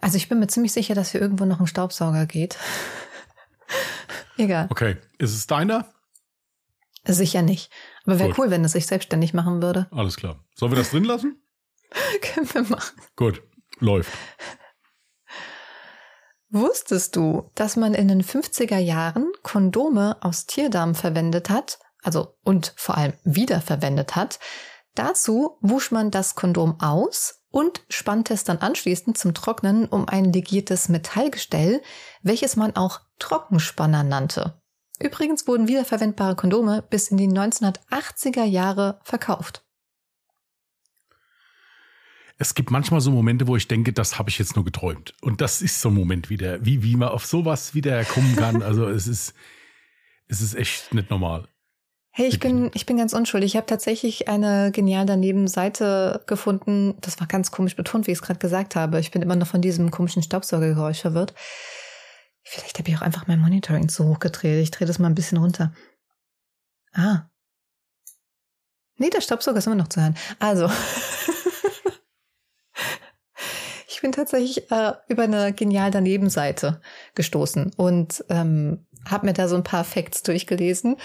Also ich bin mir ziemlich sicher, dass hier irgendwo noch ein Staubsauger geht. Egal. Okay. Ist es deiner? Sicher nicht. Aber wäre cool, wenn es sich selbstständig machen würde. Alles klar. Sollen wir das drin lassen? Können wir machen. Gut. Läuft. Wusstest du, dass man in den 50er Jahren Kondome aus Tierdarm verwendet hat, also und vor allem wiederverwendet hat? Dazu wusch man das Kondom aus und spannte es dann anschließend zum Trocknen um ein legiertes Metallgestell, welches man auch Trockenspanner nannte. Übrigens wurden wiederverwendbare Kondome bis in die 1980er Jahre verkauft. Es gibt manchmal so Momente, wo ich denke, das habe ich jetzt nur geträumt. Und das ist so ein Moment wieder, wie, wie man auf sowas wieder kommen kann. Also es ist, es ist echt nicht normal. Hey, ich bin, ich bin ganz unschuldig. Ich habe tatsächlich eine genial daneben Seite gefunden. Das war ganz komisch betont, wie ich es gerade gesagt habe. Ich bin immer noch von diesem komischen Staubsaugergeräusch verwirrt. Vielleicht habe ich auch einfach mein Monitoring zu hoch gedreht. Ich drehe das mal ein bisschen runter. Ah. Nee, der Staubsauger ist immer noch zu hören. Also. ich bin tatsächlich äh, über eine genial daneben Seite gestoßen und ähm, habe mir da so ein paar Facts durchgelesen.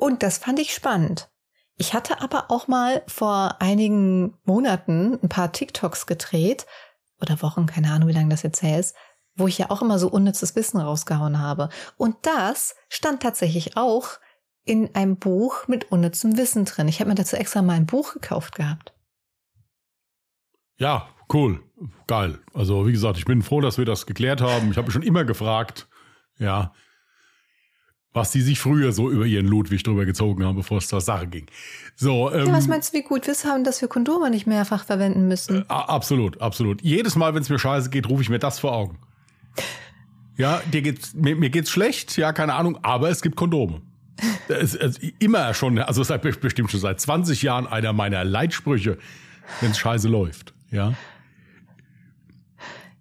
Und das fand ich spannend. Ich hatte aber auch mal vor einigen Monaten ein paar TikToks gedreht oder Wochen, keine Ahnung, wie lange das jetzt her ist, wo ich ja auch immer so unnützes Wissen rausgehauen habe. Und das stand tatsächlich auch in einem Buch mit unnützem Wissen drin. Ich habe mir dazu extra mal ein Buch gekauft gehabt. Ja, cool. Geil. Also, wie gesagt, ich bin froh, dass wir das geklärt haben. Ich habe schon immer gefragt, ja, was die sich früher so über ihren Ludwig drüber gezogen haben, bevor es zur Sache ging. So, ähm, Ja, was meinst du, wie gut wir es haben, dass wir Kondome nicht mehrfach verwenden müssen? a- absolut, absolut. Jedes Mal, wenn es mir scheiße geht, rufe ich mir das vor Augen. Ja, dir geht's, mir, mir geht's schlecht, ja, keine Ahnung, aber es gibt Kondome. Das ist, es ist immer schon, also seit bestimmt schon seit 20 Jahren einer meiner Leitsprüche, wenn es scheiße läuft. Ja.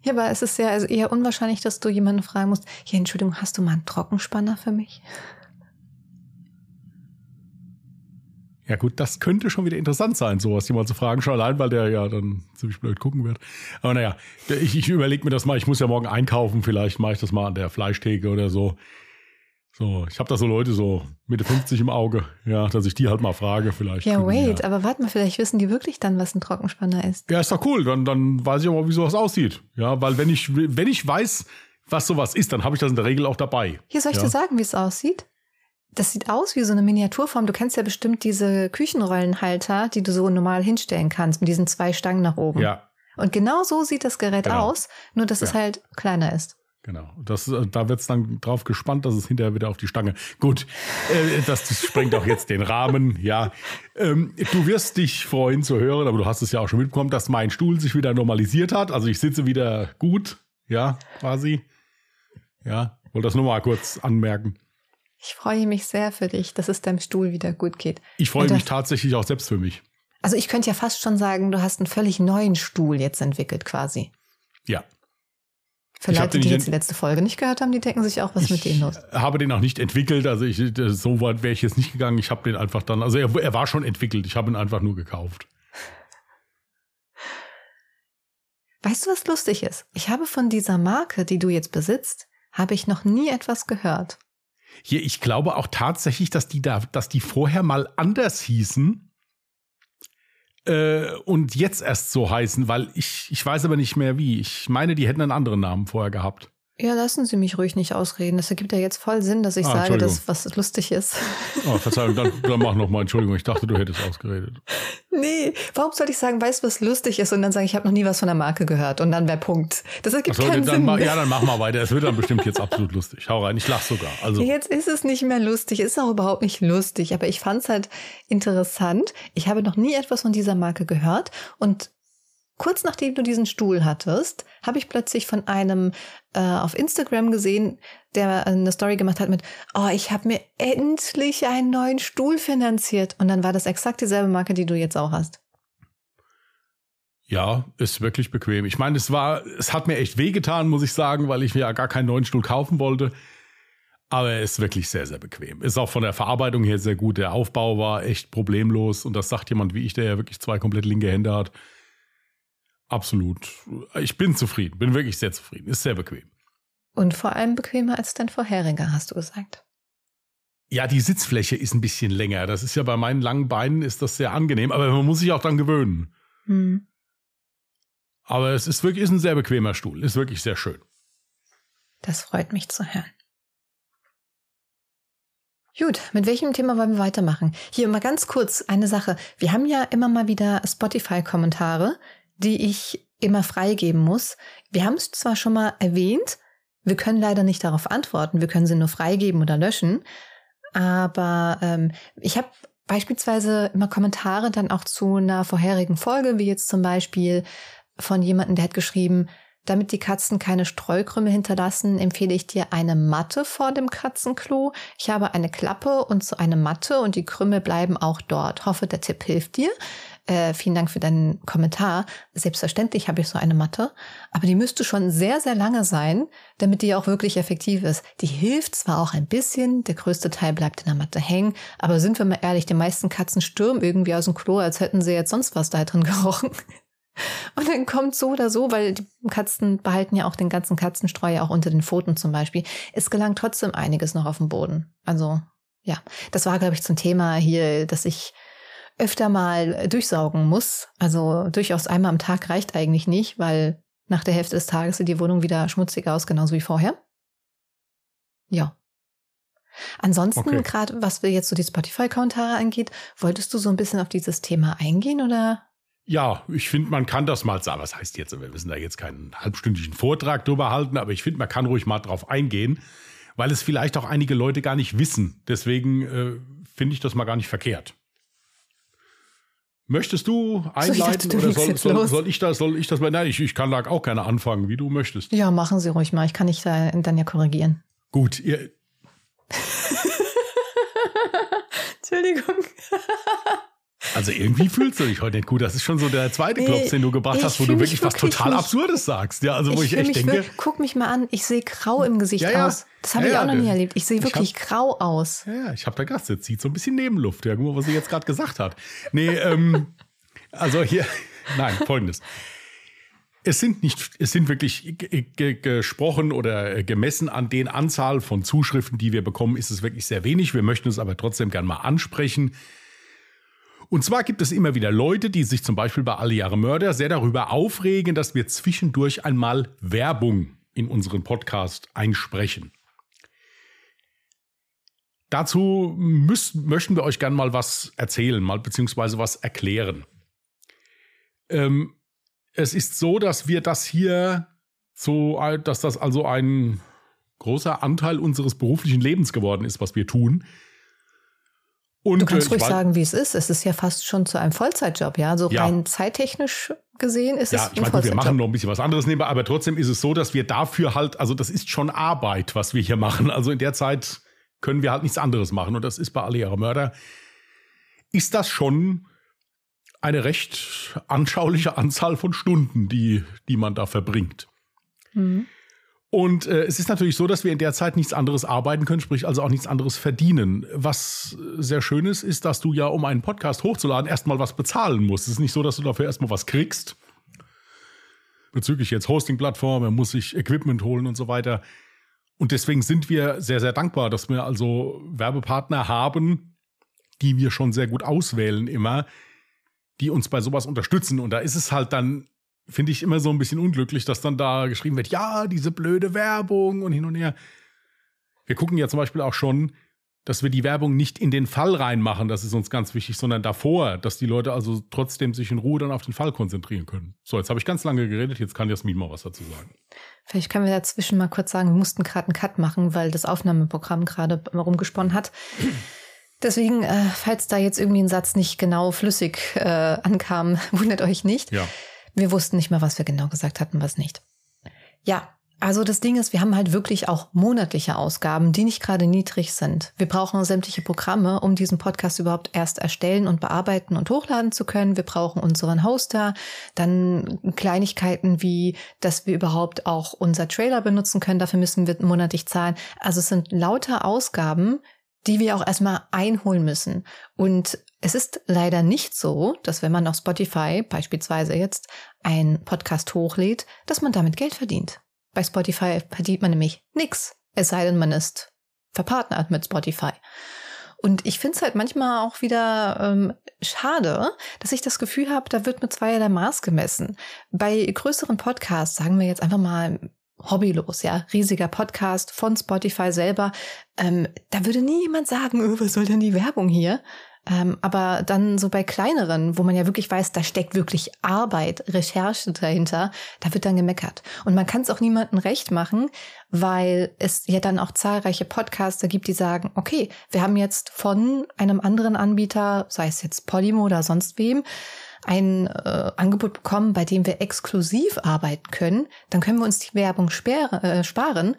Ja, aber es ist ja also eher unwahrscheinlich, dass du jemanden fragen musst, ja, Entschuldigung, hast du mal einen Trockenspanner für mich? Ja gut, das könnte schon wieder interessant sein, sowas jemand zu fragen, schon allein, weil der ja dann ziemlich blöd gucken wird. Aber naja, ich, ich überlege mir das mal, ich muss ja morgen einkaufen, vielleicht mache ich das mal an der Fleischtheke oder so. So, ich habe da so Leute so Mitte 50 im Auge, ja, dass ich die halt mal frage, vielleicht. Ja, wait, aber warte mal, vielleicht wissen die wirklich dann, was ein Trockenspanner ist. Ja, ist doch cool, dann, dann weiß ich auch mal, wie sowas aussieht. Ja, weil wenn ich, wenn ich weiß, was sowas ist, dann habe ich das in der Regel auch dabei. Hier soll ich Ja. dir sagen, wie es aussieht? Das sieht aus wie so eine Miniaturform. Du kennst ja bestimmt diese Küchenrollenhalter, die du so normal hinstellen kannst, mit diesen zwei Stangen nach oben. Ja, Und genau so sieht das Gerät Genau. aus, nur dass es Ja. halt kleiner ist. Genau. Das, äh, da wird's dann drauf gespannt, dass es hinterher wieder auf die Stange. Gut, äh, das, das sprengt auch jetzt den Rahmen. Ja, ähm, du wirst dich freuen zu hören, aber du hast es ja auch schon mitbekommen, dass mein Stuhl sich wieder normalisiert hat. Also ich sitze wieder gut, ja, quasi. Ja, wollte das nur mal kurz anmerken. Ich freue mich sehr für dich, dass es deinem Stuhl wieder gut geht. Ich freue mich tatsächlich auch selbst für mich. Also ich könnte ja fast schon sagen, du hast einen völlig neuen Stuhl jetzt entwickelt quasi. Ja. Für Ich Leute, die jetzt die letzte Folge nicht gehört haben, die denken sich auch, was ist mit ich denen los? habe den auch nicht entwickelt, also ich, so weit wäre ich jetzt nicht gegangen. Ich habe den einfach dann, also er, er war schon entwickelt, ich habe ihn einfach nur gekauft. Weißt du, was lustig ist? Ich habe von dieser Marke, die du jetzt besitzt, habe ich noch nie etwas gehört. Hier, ich glaube auch tatsächlich, dass die da, dass die vorher mal anders hießen äh, und jetzt erst so heißen, weil ich, ich weiß aber nicht mehr wie. Ich meine, die hätten einen anderen Namen vorher gehabt. Ja, lassen Sie mich ruhig nicht ausreden. Das ergibt ja jetzt voll Sinn, dass ich Ah, sage, dass was lustig ist. Oh, Verzeihung, dann, dann mach noch mal, Entschuldigung, ich dachte, du hättest ausgeredet. Nee, warum soll ich sagen, weißt du, was lustig ist und dann sagen, ich habe noch nie was von der Marke gehört und dann wäre Punkt. Das ergibt Achso, keinen Sinn. ja, dann mach mal weiter. Es wird dann bestimmt jetzt absolut lustig. Hau rein, ich lach sogar. Also, Jetzt ist es nicht mehr lustig, ist auch überhaupt nicht lustig, aber ich fand es halt interessant. Ich habe noch nie etwas von dieser Marke gehört und kurz nachdem du diesen Stuhl hattest, habe ich plötzlich von einem äh, auf Instagram gesehen, der eine Story gemacht hat mit, oh, ich habe mir endlich einen neuen Stuhl finanziert. Und dann war das exakt dieselbe Marke, die du jetzt auch hast. ja, ist wirklich bequem. Ich meine, es war, es hat mir echt wehgetan, muss ich sagen, weil ich mir ja gar keinen neuen Stuhl kaufen wollte. Aber er ist wirklich sehr, sehr bequem. Ist auch von der Verarbeitung her sehr gut. Der Aufbau war echt problemlos. Und das sagt jemand wie ich, der ja wirklich zwei komplett linke Hände hat. Absolut. Ich bin zufrieden, bin wirklich sehr zufrieden. Ist sehr bequem. Und vor allem bequemer als dein vorheriger, hast du gesagt. Ja, die Sitzfläche ist ein bisschen länger. Das ist ja bei meinen langen Beinen ist das sehr angenehm, aber man muss sich auch dran gewöhnen. Hm. Aber es ist wirklich ist ein sehr bequemer Stuhl, ist wirklich sehr schön. Das freut mich zu hören. Gut, mit welchem Thema wollen wir weitermachen? Hier mal ganz kurz eine Sache. Wir haben ja immer mal wieder Spotify-Kommentare, die ich immer freigeben muss. Wir haben es zwar schon mal erwähnt, wir können leider nicht darauf antworten, wir können sie nur freigeben oder löschen, aber ähm, ich habe beispielsweise immer Kommentare dann auch zu einer vorherigen Folge, wie jetzt zum Beispiel von jemandem, der hat geschrieben, damit die Katzen keine Streukrümel hinterlassen, empfehle ich dir eine Matte vor dem Katzenklo. Ich habe eine Klappe und so eine Matte und die Krümel bleiben auch dort. Hoffe, der Tipp hilft dir. Äh, vielen Dank für deinen Kommentar. Selbstverständlich habe ich so eine Matte, aber die müsste schon sehr, sehr lange sein, damit die auch wirklich effektiv ist. Die hilft zwar auch ein bisschen, der größte Teil bleibt in der Matte hängen, aber sind wir mal ehrlich, die meisten Katzen stürmen irgendwie aus dem Klo, als hätten sie jetzt sonst was da drin gerochen. Und dann kommt so oder so, weil die Katzen behalten ja auch den ganzen Katzenstreu auch unter den Pfoten zum Beispiel. Es gelangt trotzdem einiges noch auf den Boden. Also ja, das war, glaube ich, zum Thema hier, dass ich öfter mal durchsaugen muss. Also durchaus einmal am Tag reicht eigentlich nicht, weil nach der Hälfte des Tages sieht die Wohnung wieder schmutzig aus, genauso wie vorher. Ja. Ansonsten, okay. gerade was wir jetzt so die Spotify-Kommentare angeht, wolltest du so ein bisschen auf dieses Thema eingehen oder ja, ich finde, man kann das mal sagen. Was heißt jetzt? Wir müssen da jetzt keinen halbstündigen Vortrag drüber halten, aber ich finde, man kann ruhig mal drauf eingehen, weil es vielleicht auch einige Leute gar nicht wissen. Deswegen äh, finde ich das mal gar nicht verkehrt. Möchtest du einleiten so, dachte, du oder soll, soll, soll, ich das? Soll ich das? Nein, ich, ich kann da auch gerne anfangen, wie du möchtest. Ja, machen Sie ruhig mal. Ich kann dich da, dann ja korrigieren. Gut, ihr. Entschuldigung. Also irgendwie fühlst du dich heute nicht gut. Das ist schon so der zweite Klops, den du gebracht hast, wo du wirklich was total nicht. Absurdes sagst. Ja, also wo ich, ich echt denke. Will, guck mich mal an, ich sehe grau im Gesicht ja, ja. aus. Das habe ja, ich auch noch nie erlebt. Ich sehe wirklich hab, grau aus. Ja, ich habe da Gast, jetzt zieht so ein bisschen Nebenluft. Ja, guck mal, was sie jetzt gerade gesagt hat. Nee, ähm, also hier, nein, folgendes. Es sind nicht, es sind wirklich gesprochen oder gemessen an den Anzahl von Zuschriften, die wir bekommen, ist es wirklich sehr wenig. Wir möchten es aber trotzdem gern mal ansprechen. Und zwar gibt es immer wieder Leute, die sich zum Beispiel bei Alle Jahre Mörder sehr darüber aufregen, dass wir zwischendurch einmal Werbung in unseren Podcast einsprechen. Dazu müssen, möchten wir euch gern mal was erzählen, mal beziehungsweise was erklären. Ähm, es ist so, dass wir das hier so, dass das also ein großer Anteil unseres beruflichen Lebens geworden ist, was wir tun. Und, du kannst äh, ruhig sagen, wie es ist. Es ist ja fast schon zu einem Vollzeitjob, ja. So ja. rein zeittechnisch gesehen ist ja, es ein ich meine, wir machen noch ein bisschen was anderes nebenbei, aber trotzdem ist es so, dass wir dafür halt, also das ist schon Arbeit, was wir hier machen. Also in der Zeit können wir halt nichts anderes machen. Und das ist bei alle ihre Mörder, ist das schon eine recht anschauliche Anzahl von Stunden, die, die man da verbringt. Mhm. Und äh, es ist natürlich so, dass wir in der Zeit nichts anderes arbeiten können, sprich also auch nichts anderes verdienen. Was sehr schön ist, ist, dass du ja, um einen Podcast hochzuladen, erstmal was bezahlen musst. Es ist nicht so, dass du dafür erstmal was kriegst. Bezüglich jetzt Hosting-Plattform, er muss sich Equipment holen und so weiter. Und deswegen sind wir sehr, sehr dankbar, dass wir also Werbepartner haben, die wir schon sehr gut auswählen immer, die uns bei sowas unterstützen. Und da ist es halt dann finde ich immer so ein bisschen unglücklich, dass dann da geschrieben wird, ja, diese blöde Werbung und hin und her. Wir gucken ja zum Beispiel auch schon, dass wir die Werbung nicht in den Fall reinmachen, das ist uns ganz wichtig, sondern davor, dass die Leute also trotzdem sich in Ruhe dann auf den Fall konzentrieren können. So, jetzt habe ich ganz lange geredet, jetzt kann Jasmin mal was dazu sagen. Vielleicht können wir dazwischen mal kurz sagen, wir mussten gerade einen Cut machen, weil das Aufnahmeprogramm gerade rumgesponnen hat. Deswegen, äh, falls da jetzt irgendwie ein Satz nicht genau flüssig äh, ankam, wundert euch nicht. Ja. Wir wussten nicht mehr, was wir genau gesagt hatten, was nicht. Ja, also das Ding ist, wir haben halt wirklich auch monatliche Ausgaben, die nicht gerade niedrig sind. Wir brauchen sämtliche Programme, um diesen Podcast überhaupt erst erstellen und bearbeiten und hochladen zu können. Wir brauchen unseren Hoster, dann Kleinigkeiten wie, dass wir überhaupt auch unser Trailer benutzen können. Dafür müssen wir monatlich zahlen. Also es sind lauter Ausgaben, die wir auch erstmal einholen müssen. Und es ist leider nicht so, dass wenn man auf Spotify beispielsweise jetzt einen Podcast hochlädt, dass man damit Geld verdient. Bei Spotify verdient man nämlich nichts, es sei denn, man ist verpartnert mit Spotify. Und ich finde es halt manchmal auch wieder ähm, schade, dass ich das Gefühl habe, da wird mit zweierlei Maß gemessen. Bei größeren Podcasts, sagen wir jetzt einfach mal hobbylos, ja, riesiger Podcast von Spotify selber, ähm, da würde nie jemand sagen, oh, was soll denn die Werbung hier? Ähm, aber dann so bei kleineren, wo man ja wirklich weiß, da steckt wirklich Arbeit, Recherche dahinter, da wird dann gemeckert. Und man kann es auch niemandem recht machen, weil es ja dann auch zahlreiche Podcaster gibt, die sagen, okay, wir haben jetzt von einem anderen Anbieter, sei es jetzt Polymo oder sonst wem, ein äh, Angebot bekommen, bei dem wir exklusiv arbeiten können, dann können wir uns die Werbung sperre, äh, sparen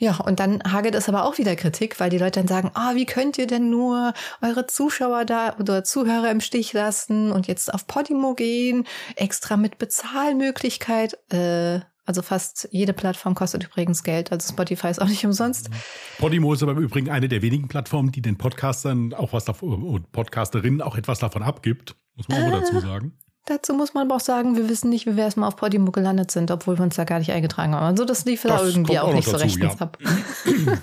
ja, und dann hagelt es aber auch wieder Kritik, weil die Leute dann sagen, ah, oh, wie könnt ihr denn nur eure Zuschauer da oder Zuhörer im Stich lassen und jetzt auf Podimo gehen, extra mit Bezahlmöglichkeit. Äh, also fast jede Plattform kostet übrigens Geld, also Spotify ist auch nicht umsonst. Podimo ist aber im Übrigen eine der wenigen Plattformen, die den Podcastern auch was davon, und Podcasterinnen auch etwas davon abgibt, muss man auch äh, dazu sagen. Dazu muss man aber auch sagen, wir wissen nicht, wie wir erstmal auf Podimo gelandet sind, obwohl wir uns da gar nicht eingetragen haben. Also das lief da irgendwie auch, auch nicht dazu, so rechtens ja. ab.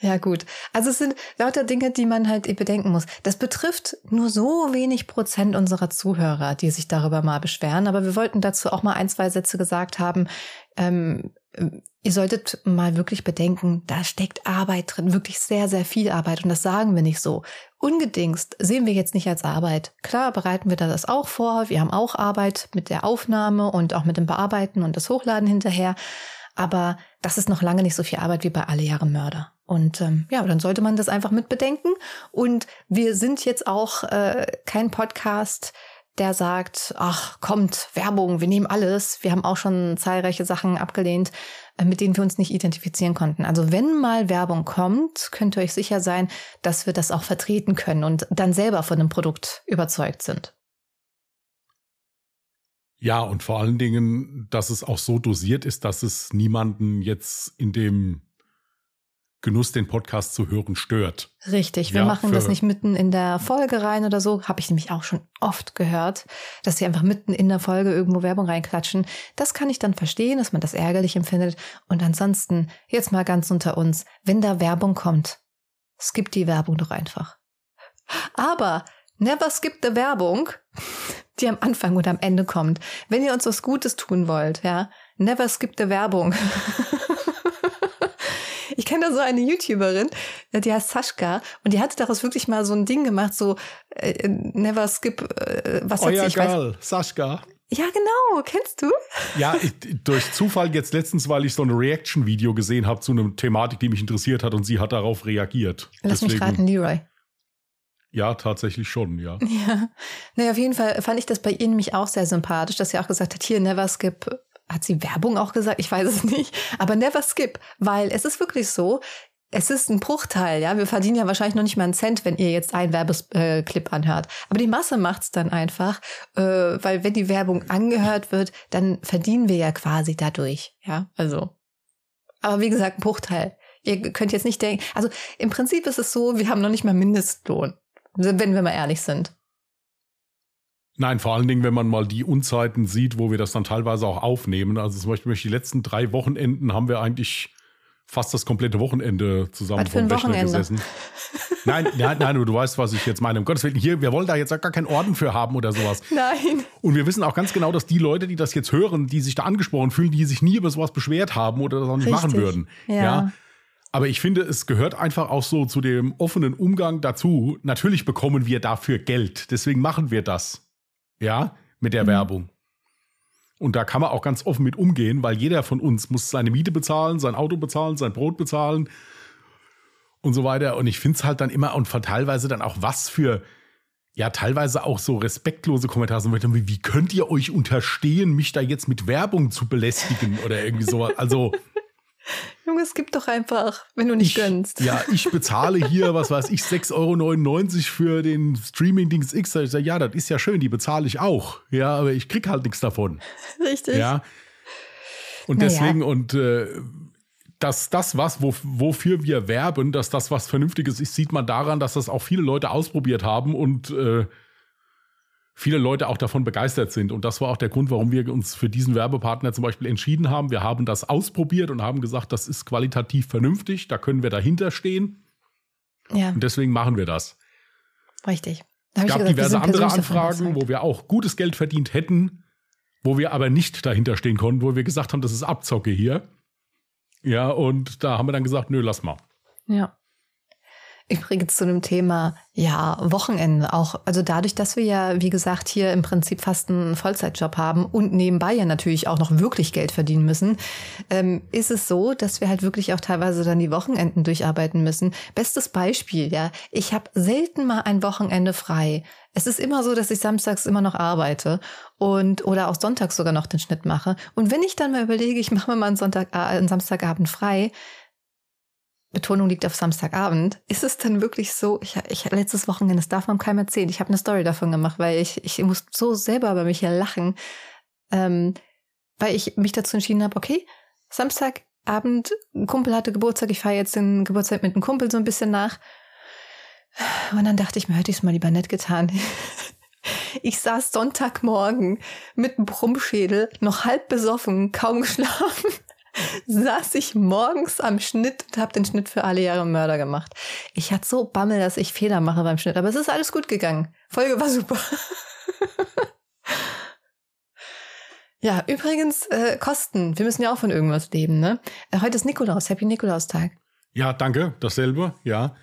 ja, gut. Also es sind lauter Dinge, die man halt bedenken muss. Das betrifft nur so wenig Prozent unserer Zuhörer, die sich darüber mal beschweren. Aber wir wollten dazu auch mal ein, zwei Sätze gesagt haben. Ähm, ihr solltet mal wirklich bedenken, da steckt Arbeit drin, wirklich sehr, sehr viel Arbeit. Und das sagen wir nicht so. Ungedingst sehen wir jetzt nicht als Arbeit. Klar bereiten wir das auch vor. Wir haben auch Arbeit mit der Aufnahme und auch mit dem Bearbeiten und das Hochladen hinterher. Aber das ist noch lange nicht so viel Arbeit wie bei Alle Jahre Mörder. Und ähm, ja, dann sollte man das einfach mit bedenken. Und wir sind jetzt auch äh, kein Podcast, der sagt, ach, kommt, Werbung, wir nehmen alles. Wir haben auch schon zahlreiche Sachen abgelehnt, äh, mit denen wir uns nicht identifizieren konnten. Also wenn mal Werbung kommt, könnt ihr euch sicher sein, dass wir das auch vertreten können und dann selber von dem Produkt überzeugt sind. Ja, und vor allen Dingen, dass es auch so dosiert ist, dass es niemanden jetzt in dem Genuss, den Podcast zu hören, stört. Richtig, wir ja, machen das nicht mitten in der Folge rein oder so. Habe ich nämlich auch schon oft gehört, dass sie einfach mitten in der Folge irgendwo Werbung reinklatschen. Das kann ich dann verstehen, dass man das ärgerlich empfindet. Und ansonsten, jetzt mal ganz unter uns, wenn da Werbung kommt, skip die Werbung doch einfach. Aber never skip the Werbung, die am Anfang oder am Ende kommt. Wenn ihr uns was Gutes tun wollt, ja, never skip the Werbung. Ich kenne da so eine YouTuberin, äh, die heißt Sascha und die hatte daraus wirklich mal so ein Ding gemacht, so äh, never skip, äh, was Euer hat sie? Girl, Sascha. Ja, genau. Kennst du? Ja, ich, durch Zufall jetzt letztens, weil ich so ein Reaction-Video gesehen habe zu einer Thematik, die mich interessiert hat und sie hat darauf reagiert. Lass Deswegen, mich raten, Leroy. Ja, tatsächlich schon, ja. Ja. Naja, auf jeden Fall fand ich das bei ihr nämlich auch sehr sympathisch, dass sie auch gesagt hat, hier, never skip hat sie Werbung auch gesagt? Ich weiß es nicht. Aber never skip, weil es ist wirklich so, es ist ein Bruchteil, ja. Wir verdienen ja wahrscheinlich noch nicht mal einen Cent, wenn ihr jetzt einen Werbeclip anhört. Aber die Masse macht's dann einfach, äh, weil wenn die Werbung angehört wird, dann verdienen wir ja quasi dadurch, ja. Also. Aber wie gesagt, ein Bruchteil. Ihr könnt jetzt nicht denken, also im Prinzip ist es so, wir haben noch nicht mal Mindestlohn, wenn wir mal ehrlich sind. Nein, vor allen Dingen, wenn man mal die Unzeiten sieht, wo wir das dann teilweise auch aufnehmen. Also zum Beispiel die letzten drei Wochenenden haben wir eigentlich fast das komplette Wochenende zusammen vom Rechner Wochenende? gesessen. Nein, nein, nein, du weißt, was ich jetzt meine. Um Gottes Willen, hier, wir wollen da jetzt gar keinen Orden für haben oder sowas. Nein. Und wir wissen auch ganz genau, dass die Leute, die das jetzt hören, die sich da angesprochen fühlen, die sich nie über sowas beschwert haben oder das auch nicht Richtig. machen würden. Ja. ja. Aber ich finde, es gehört einfach auch so zu dem offenen Umgang dazu. Natürlich bekommen wir dafür Geld. Deswegen machen wir das ja, mit der mhm. Werbung. Und da kann man auch ganz offen mit umgehen, weil jeder von uns muss seine Miete bezahlen, sein Auto bezahlen, sein Brot bezahlen und so weiter. Und ich finde es halt dann immer und teilweise dann auch was für, ja, teilweise auch so respektlose Kommentare. So, wie könnt ihr euch unterstehen, mich da jetzt mit Werbung zu belästigen oder irgendwie sowas? Also. Junge, es gibt doch einfach, wenn du nicht ich, gönnst. Ja, ich bezahle hier, was weiß ich, 6,99 Euro für den Streaming-Dings X. Ich sage, ja, das ist ja schön, die bezahle ich auch. Ja, aber ich krieg halt nichts davon. Richtig. Ja. Und naja. deswegen, und äh, dass das, was, wo, wofür wir werben, dass das was Vernünftiges ist, sieht man daran, dass das auch viele Leute ausprobiert haben und äh, viele Leute auch davon begeistert sind. Und das war auch der Grund, warum wir uns für diesen Werbepartner zum Beispiel entschieden haben. Wir haben das ausprobiert und haben gesagt, das ist qualitativ vernünftig, da können wir dahinter stehen. Ja. Und deswegen machen wir das. Richtig. Es gab diverse andere Anfragen, wo wir auch gutes Geld verdient hätten, wo wir aber nicht dahinter stehen konnten, wo wir gesagt haben, das ist Abzocke hier. Ja, und da haben wir dann gesagt, nö, lass mal. Ja. Übrigens zu dem Thema, ja, Wochenende auch. Also dadurch, dass wir ja, wie gesagt, hier im Prinzip fast einen Vollzeitjob haben und nebenbei ja natürlich auch noch wirklich Geld verdienen müssen, ähm, ist es so, dass wir halt wirklich auch teilweise dann die Wochenenden durcharbeiten müssen. Bestes Beispiel, ja, ich habe selten mal ein Wochenende frei. Es ist immer so, dass ich samstags immer noch arbeite und oder auch sonntags sogar noch den Schnitt mache. Und wenn ich dann mal überlege, ich mache mir mal einen Sonntag, äh, einen Samstagabend frei, Betonung liegt auf Samstagabend, ist es dann wirklich so, ich, ich letztes Wochenende, das darf man keinem erzählen, ich habe eine Story davon gemacht, weil ich, ich muss so selber über mich hier lachen, ähm, weil ich mich dazu entschieden habe, okay, Samstagabend, ein Kumpel hatte Geburtstag, ich feiere jetzt den Geburtstag mit einem Kumpel so ein bisschen nach. Und dann dachte ich mir, hätte ich es mal lieber nett getan. Ich saß Sonntagmorgen mit einem Brummschädel, noch halb besoffen, kaum geschlafen saß ich morgens am Schnitt und habe den Schnitt für alle Jahre Mörder gemacht. Ich hatte so Bammel, dass ich Fehler mache beim Schnitt, aber es ist alles gut gegangen. Folge war super. ja, übrigens, äh, Kosten. Wir müssen ja auch von irgendwas leben, ne? Äh, heute ist Nikolaus. Happy Nikolaustag. Ja, danke. Dasselbe, ja.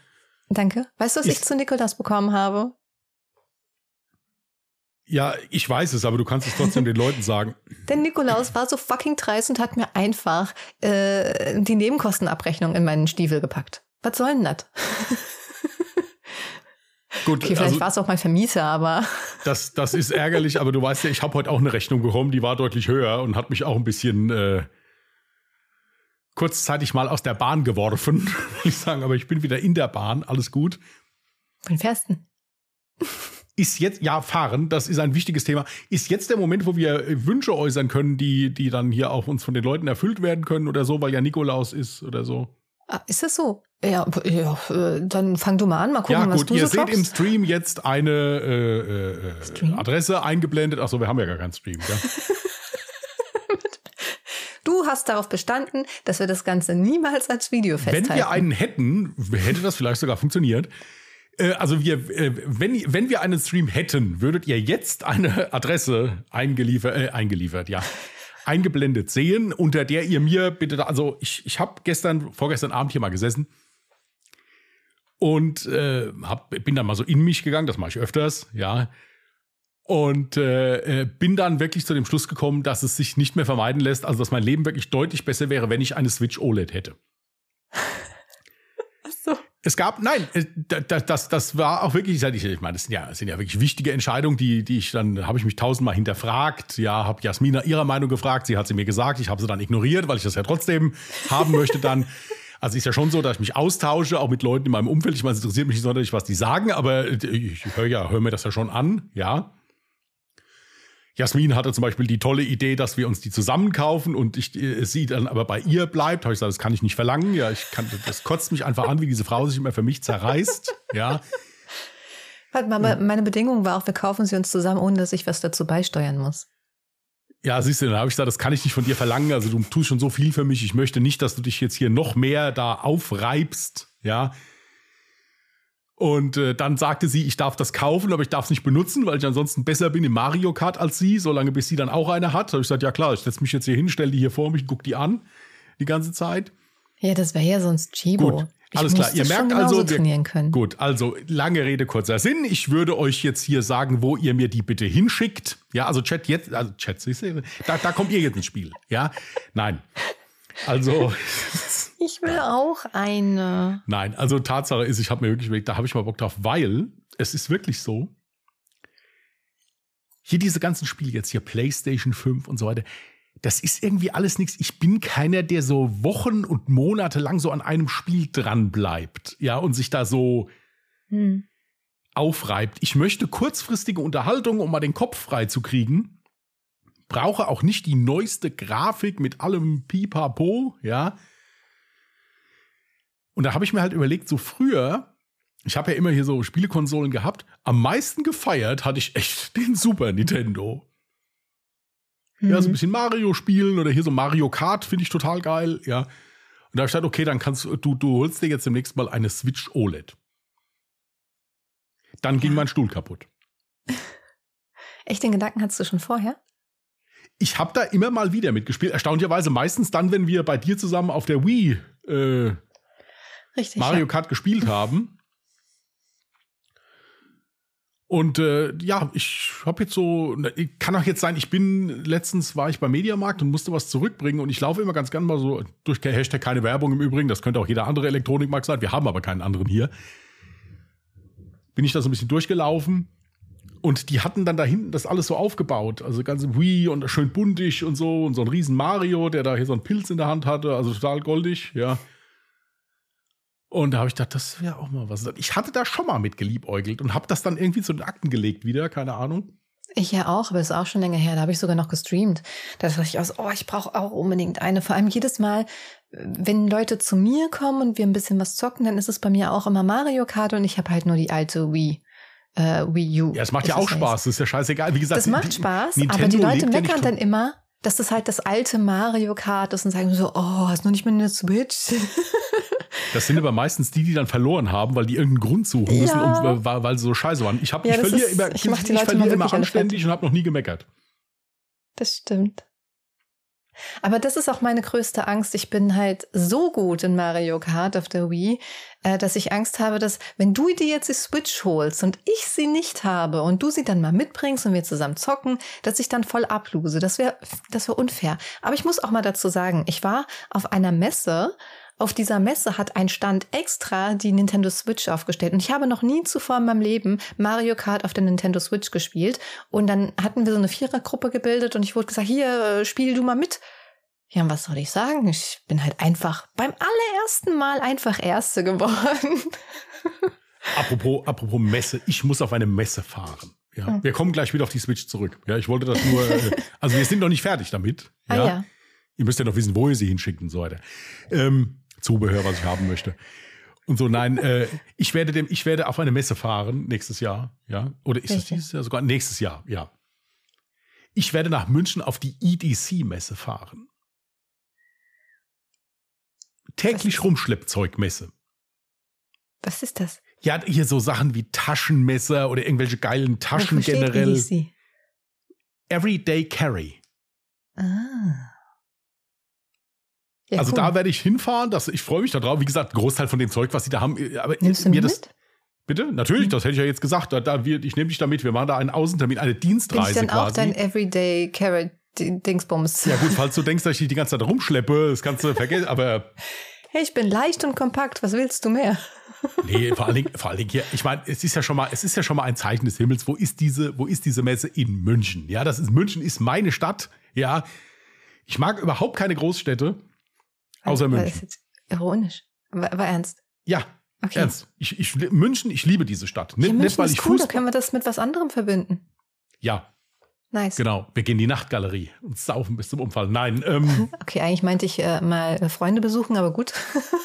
Danke. Weißt du, was ich, ich zu Nikolaus bekommen habe? Ja, ich weiß es, aber du kannst es trotzdem den Leuten sagen. Denn Nikolaus war so fucking dreist und hat mir einfach äh, die Nebenkostenabrechnung in meinen Stiefel gepackt. Was soll denn das? Gut, okay, vielleicht also, war es auch mein Vermieter, aber. Das, das ist ärgerlich, aber du weißt ja, ich habe heute auch eine Rechnung bekommen, die war deutlich höher und hat mich auch ein bisschen äh, kurzzeitig mal aus der Bahn geworfen, will ich sagen, aber ich bin wieder in der Bahn, alles gut. Von Fersten ist jetzt, ja, fahren, das ist ein wichtiges Thema. Ist jetzt der Moment, wo wir Wünsche äußern können, die, die dann hier auch uns von den Leuten erfüllt werden können oder so, weil ja Nikolaus ist oder so? Ah, ist das so? Ja, ja, äh, dann fang du mal an, mal gucken, ja, gut, was du ihr so seht im Stream jetzt eine äh, äh, Stream? Adresse eingeblendet. Achso, wir haben ja gar keinen Stream, ja. Du hast darauf bestanden, dass wir das Ganze niemals als Video festhalten. Wenn wir einen hätten, hätte das vielleicht sogar funktioniert. Äh, also wir, äh, wenn, wenn wir einen Stream hätten, würdet ihr jetzt eine Adresse eingeliefert, äh, eingeliefert, ja, eingeblendet sehen, unter der ihr mir bitte, also ich, ich habe gestern, vorgestern Abend hier mal gesessen und äh, hab, bin dann mal so in mich gegangen, das mache ich öfters, ja. Und äh, bin dann wirklich zu dem Schluss gekommen, dass es sich nicht mehr vermeiden lässt, also dass mein Leben wirklich deutlich besser wäre, wenn ich eine Switch OLED hätte. Es gab, nein, äh, das, das, das war auch wirklich, ich meine, das sind ja, das sind ja wirklich wichtige Entscheidungen, die, die ich dann, habe ich mich tausendmal hinterfragt. Ja, habe Jasmina ihrer Meinung gefragt, sie hat sie mir gesagt, ich habe sie dann ignoriert, weil ich das ja trotzdem haben möchte dann. Also ist ja schon so, dass ich mich austausche, auch mit Leuten in meinem Umfeld. Ich meine, es interessiert mich nicht sonderlich, was die sagen, aber ich höre ja, höre mir das ja schon an, ja. Jasmin hatte zum Beispiel die tolle Idee, dass wir uns die zusammen kaufen und ich äh, sie dann aber bei ihr bleibt. Habe ich gesagt, das kann ich nicht verlangen. Ja, ich kann, das kotzt mich einfach an, wie diese Frau sich immer für mich zerreißt. Ja. Warte mal, meine Bedingung war auch, wir kaufen sie uns zusammen, ohne dass ich was dazu beisteuern muss. Ja, siehst du, dann habe ich gesagt, das kann ich nicht von dir verlangen. Also du tust schon so viel für mich. Ich möchte nicht, dass du dich jetzt hier noch mehr da aufreibst. Ja, und äh, dann sagte sie, ich darf das kaufen, aber ich darf es nicht benutzen, weil ich ansonsten besser bin im Mario Kart als sie, solange bis sie dann auch eine hat. Da habe ich gesagt, ja klar, ich setze mich jetzt hier hin, stelle die hier vor mich, guck die an die ganze Zeit. Ja, das wäre ja sonst Chibo. Gut. Ich Alles klar, ihr merkt also, wir, gut, also lange Rede, kurzer Sinn. Ich würde euch jetzt hier sagen, wo ihr mir die bitte hinschickt. Ja, also Chat jetzt, also Chat, da, da kommt ihr jetzt ins Spiel. Ja, nein. Also. Ich will auch eine. Nein, also Tatsache ist, ich habe mir wirklich überlegt, da habe ich mal Bock drauf, weil es ist wirklich so. Hier diese ganzen Spiele jetzt hier, PlayStation 5 und so weiter, das ist irgendwie alles nichts. Ich bin keiner, der so Wochen und Monate lang so an einem Spiel dran bleibt, ja, und sich da so hm. aufreibt. Ich möchte kurzfristige Unterhaltung, um mal den Kopf frei zu kriegen. Brauche auch nicht die neueste Grafik mit allem Pipapo, ja Und da habe ich mir halt überlegt, so früher, ich habe ja immer hier so Spielekonsolen gehabt, am meisten gefeiert hatte ich echt den Super Nintendo. Mhm. Ja, so ein bisschen Mario spielen oder hier so Mario Kart finde ich total geil, ja. Und da habe ich gedacht, okay, dann kannst du, du holst dir jetzt demnächst mal eine Switch OLED. Dann ja. ging mein Stuhl kaputt. Echt, den Gedanken hattest du schon vorher? Ich habe da immer mal wieder mitgespielt. Erstaunlicherweise meistens dann, wenn wir bei dir zusammen auf der Wii äh, Richtig, Mario ja. Kart gespielt haben. Und äh, ja, ich habe jetzt so, kann auch jetzt sein, ich bin, letztens war ich beim Mediamarkt und musste was zurückbringen und ich laufe immer ganz gern mal so durch Hashtag keine Werbung im Übrigen, das könnte auch jeder andere Elektronikmarkt sein, wir haben aber keinen anderen hier. Bin ich da so ein bisschen durchgelaufen und die hatten dann da hinten das alles so aufgebaut, also ganze Wii und schön buntig und so und so ein riesen Mario, der da hier so einen Pilz in der Hand hatte, also total goldig, ja. Und da habe ich gedacht, das wäre auch mal was. Ich hatte da schon mal mit geliebäugelt und habe das dann irgendwie zu den Akten gelegt wieder, keine Ahnung. Ich ja auch, aber es ist auch schon länger her. Da habe ich sogar noch gestreamt. Da dachte ich aus, oh, ich brauche auch unbedingt eine. Vor allem jedes Mal, wenn Leute zu mir kommen und wir ein bisschen was zocken, dann ist es bei mir auch immer Mario Kart und ich habe halt nur die alte Wii. Äh, Wii U. Ja, es macht ja auch Spaß. Das ist ja scheißegal. Wie gesagt, das macht Spaß, Nintendo aber die Leute meckern ja dann immer, dass das halt das alte Mario Kart ist und sagen so, oh, hast du nicht mehr eine Switch? Das sind aber meistens die, die dann verloren haben, weil die irgendeinen Grund suchen müssen, ja. um, weil, weil sie so scheiße waren. Ich, hab, ja, ich verliere ist, immer, ich, ich, ich verliere immer anständig und habe noch nie gemeckert. Das stimmt. Aber das ist auch meine größte Angst. Ich bin halt so gut in Mario Kart auf der Wii, äh, dass ich Angst habe, dass wenn du dir jetzt die Switch holst und ich sie nicht habe und du sie dann mal mitbringst und wir zusammen zocken, dass ich dann voll ablose. Das wäre das wäre unfair. Aber ich muss auch mal dazu sagen, ich war auf einer Messe auf dieser Messe hat ein Stand extra die Nintendo Switch aufgestellt. Und ich habe noch nie zuvor in meinem Leben Mario Kart auf der Nintendo Switch gespielt. Und dann hatten wir so eine Vierergruppe gebildet und ich wurde gesagt, hier, äh, spiel du mal mit. Ja, und was soll ich sagen? Ich bin halt einfach beim allerersten Mal einfach Erste geworden. apropos, apropos Messe, ich muss auf eine Messe fahren. Ja, hm. wir kommen gleich wieder auf die Switch zurück. Ja, ich wollte das nur, äh, also wir sind noch nicht fertig damit. Ah, ja. Ah, ja. Ihr müsst ja noch wissen, wo ihr sie hinschicken und so weiter. Ähm, Zubehör, was ich haben möchte. Und so, nein, äh, ich werde dem, ich werde auf eine Messe fahren nächstes Jahr, ja. Oder ist es dieses Jahr sogar? Nächstes Jahr, ja. Ich werde nach München auf die EDC-Messe fahren. Täglich Rumschleppzeugmesse. Was ist das? Ja, hier so Sachen wie Taschenmesser oder irgendwelche geilen Taschen generell. EDC? Everyday Carry. Ah. Ja, also cool. da werde ich hinfahren. Das, ich freue mich darauf. Wie gesagt, Großteil von dem Zeug, was sie da haben. Äh, aber Nimmst du mir das, mit? Bitte? Natürlich, mhm. das hätte ich ja jetzt gesagt. Da, da wir, ich nehme dich da mit. Wir machen da einen Außentermin, eine Dienstreise Bin ich dann quasi. auch dein Everyday Carrot Dingsbums. Ja gut, falls du denkst, dass ich dich die ganze Zeit rumschleppe, das kannst du vergessen. Aber hey, ich bin leicht und kompakt. Was willst du mehr? nee, vor allen Dingen, vor allen Dingen hier. Ich meine, es ist ja schon mal, es ist ja schon mal ein Zeichen des Himmels. Wo ist diese, wo ist diese Messe in München? Ja, das ist München ist meine Stadt. Ja, ich mag überhaupt keine Großstädte. Außer München. Das ist jetzt ironisch. War, war ernst? Ja, okay. ernst. Ich, ich, München, ich liebe diese Stadt. Nicht, ja, nicht weil ich cool, Fußball. Da können wir das mit was anderem verbinden. Ja. Nice. Genau. Wir gehen in die Nachtgalerie und saufen bis zum Umfall. Nein. Ähm, okay, eigentlich meinte ich äh, mal Freunde besuchen, aber gut.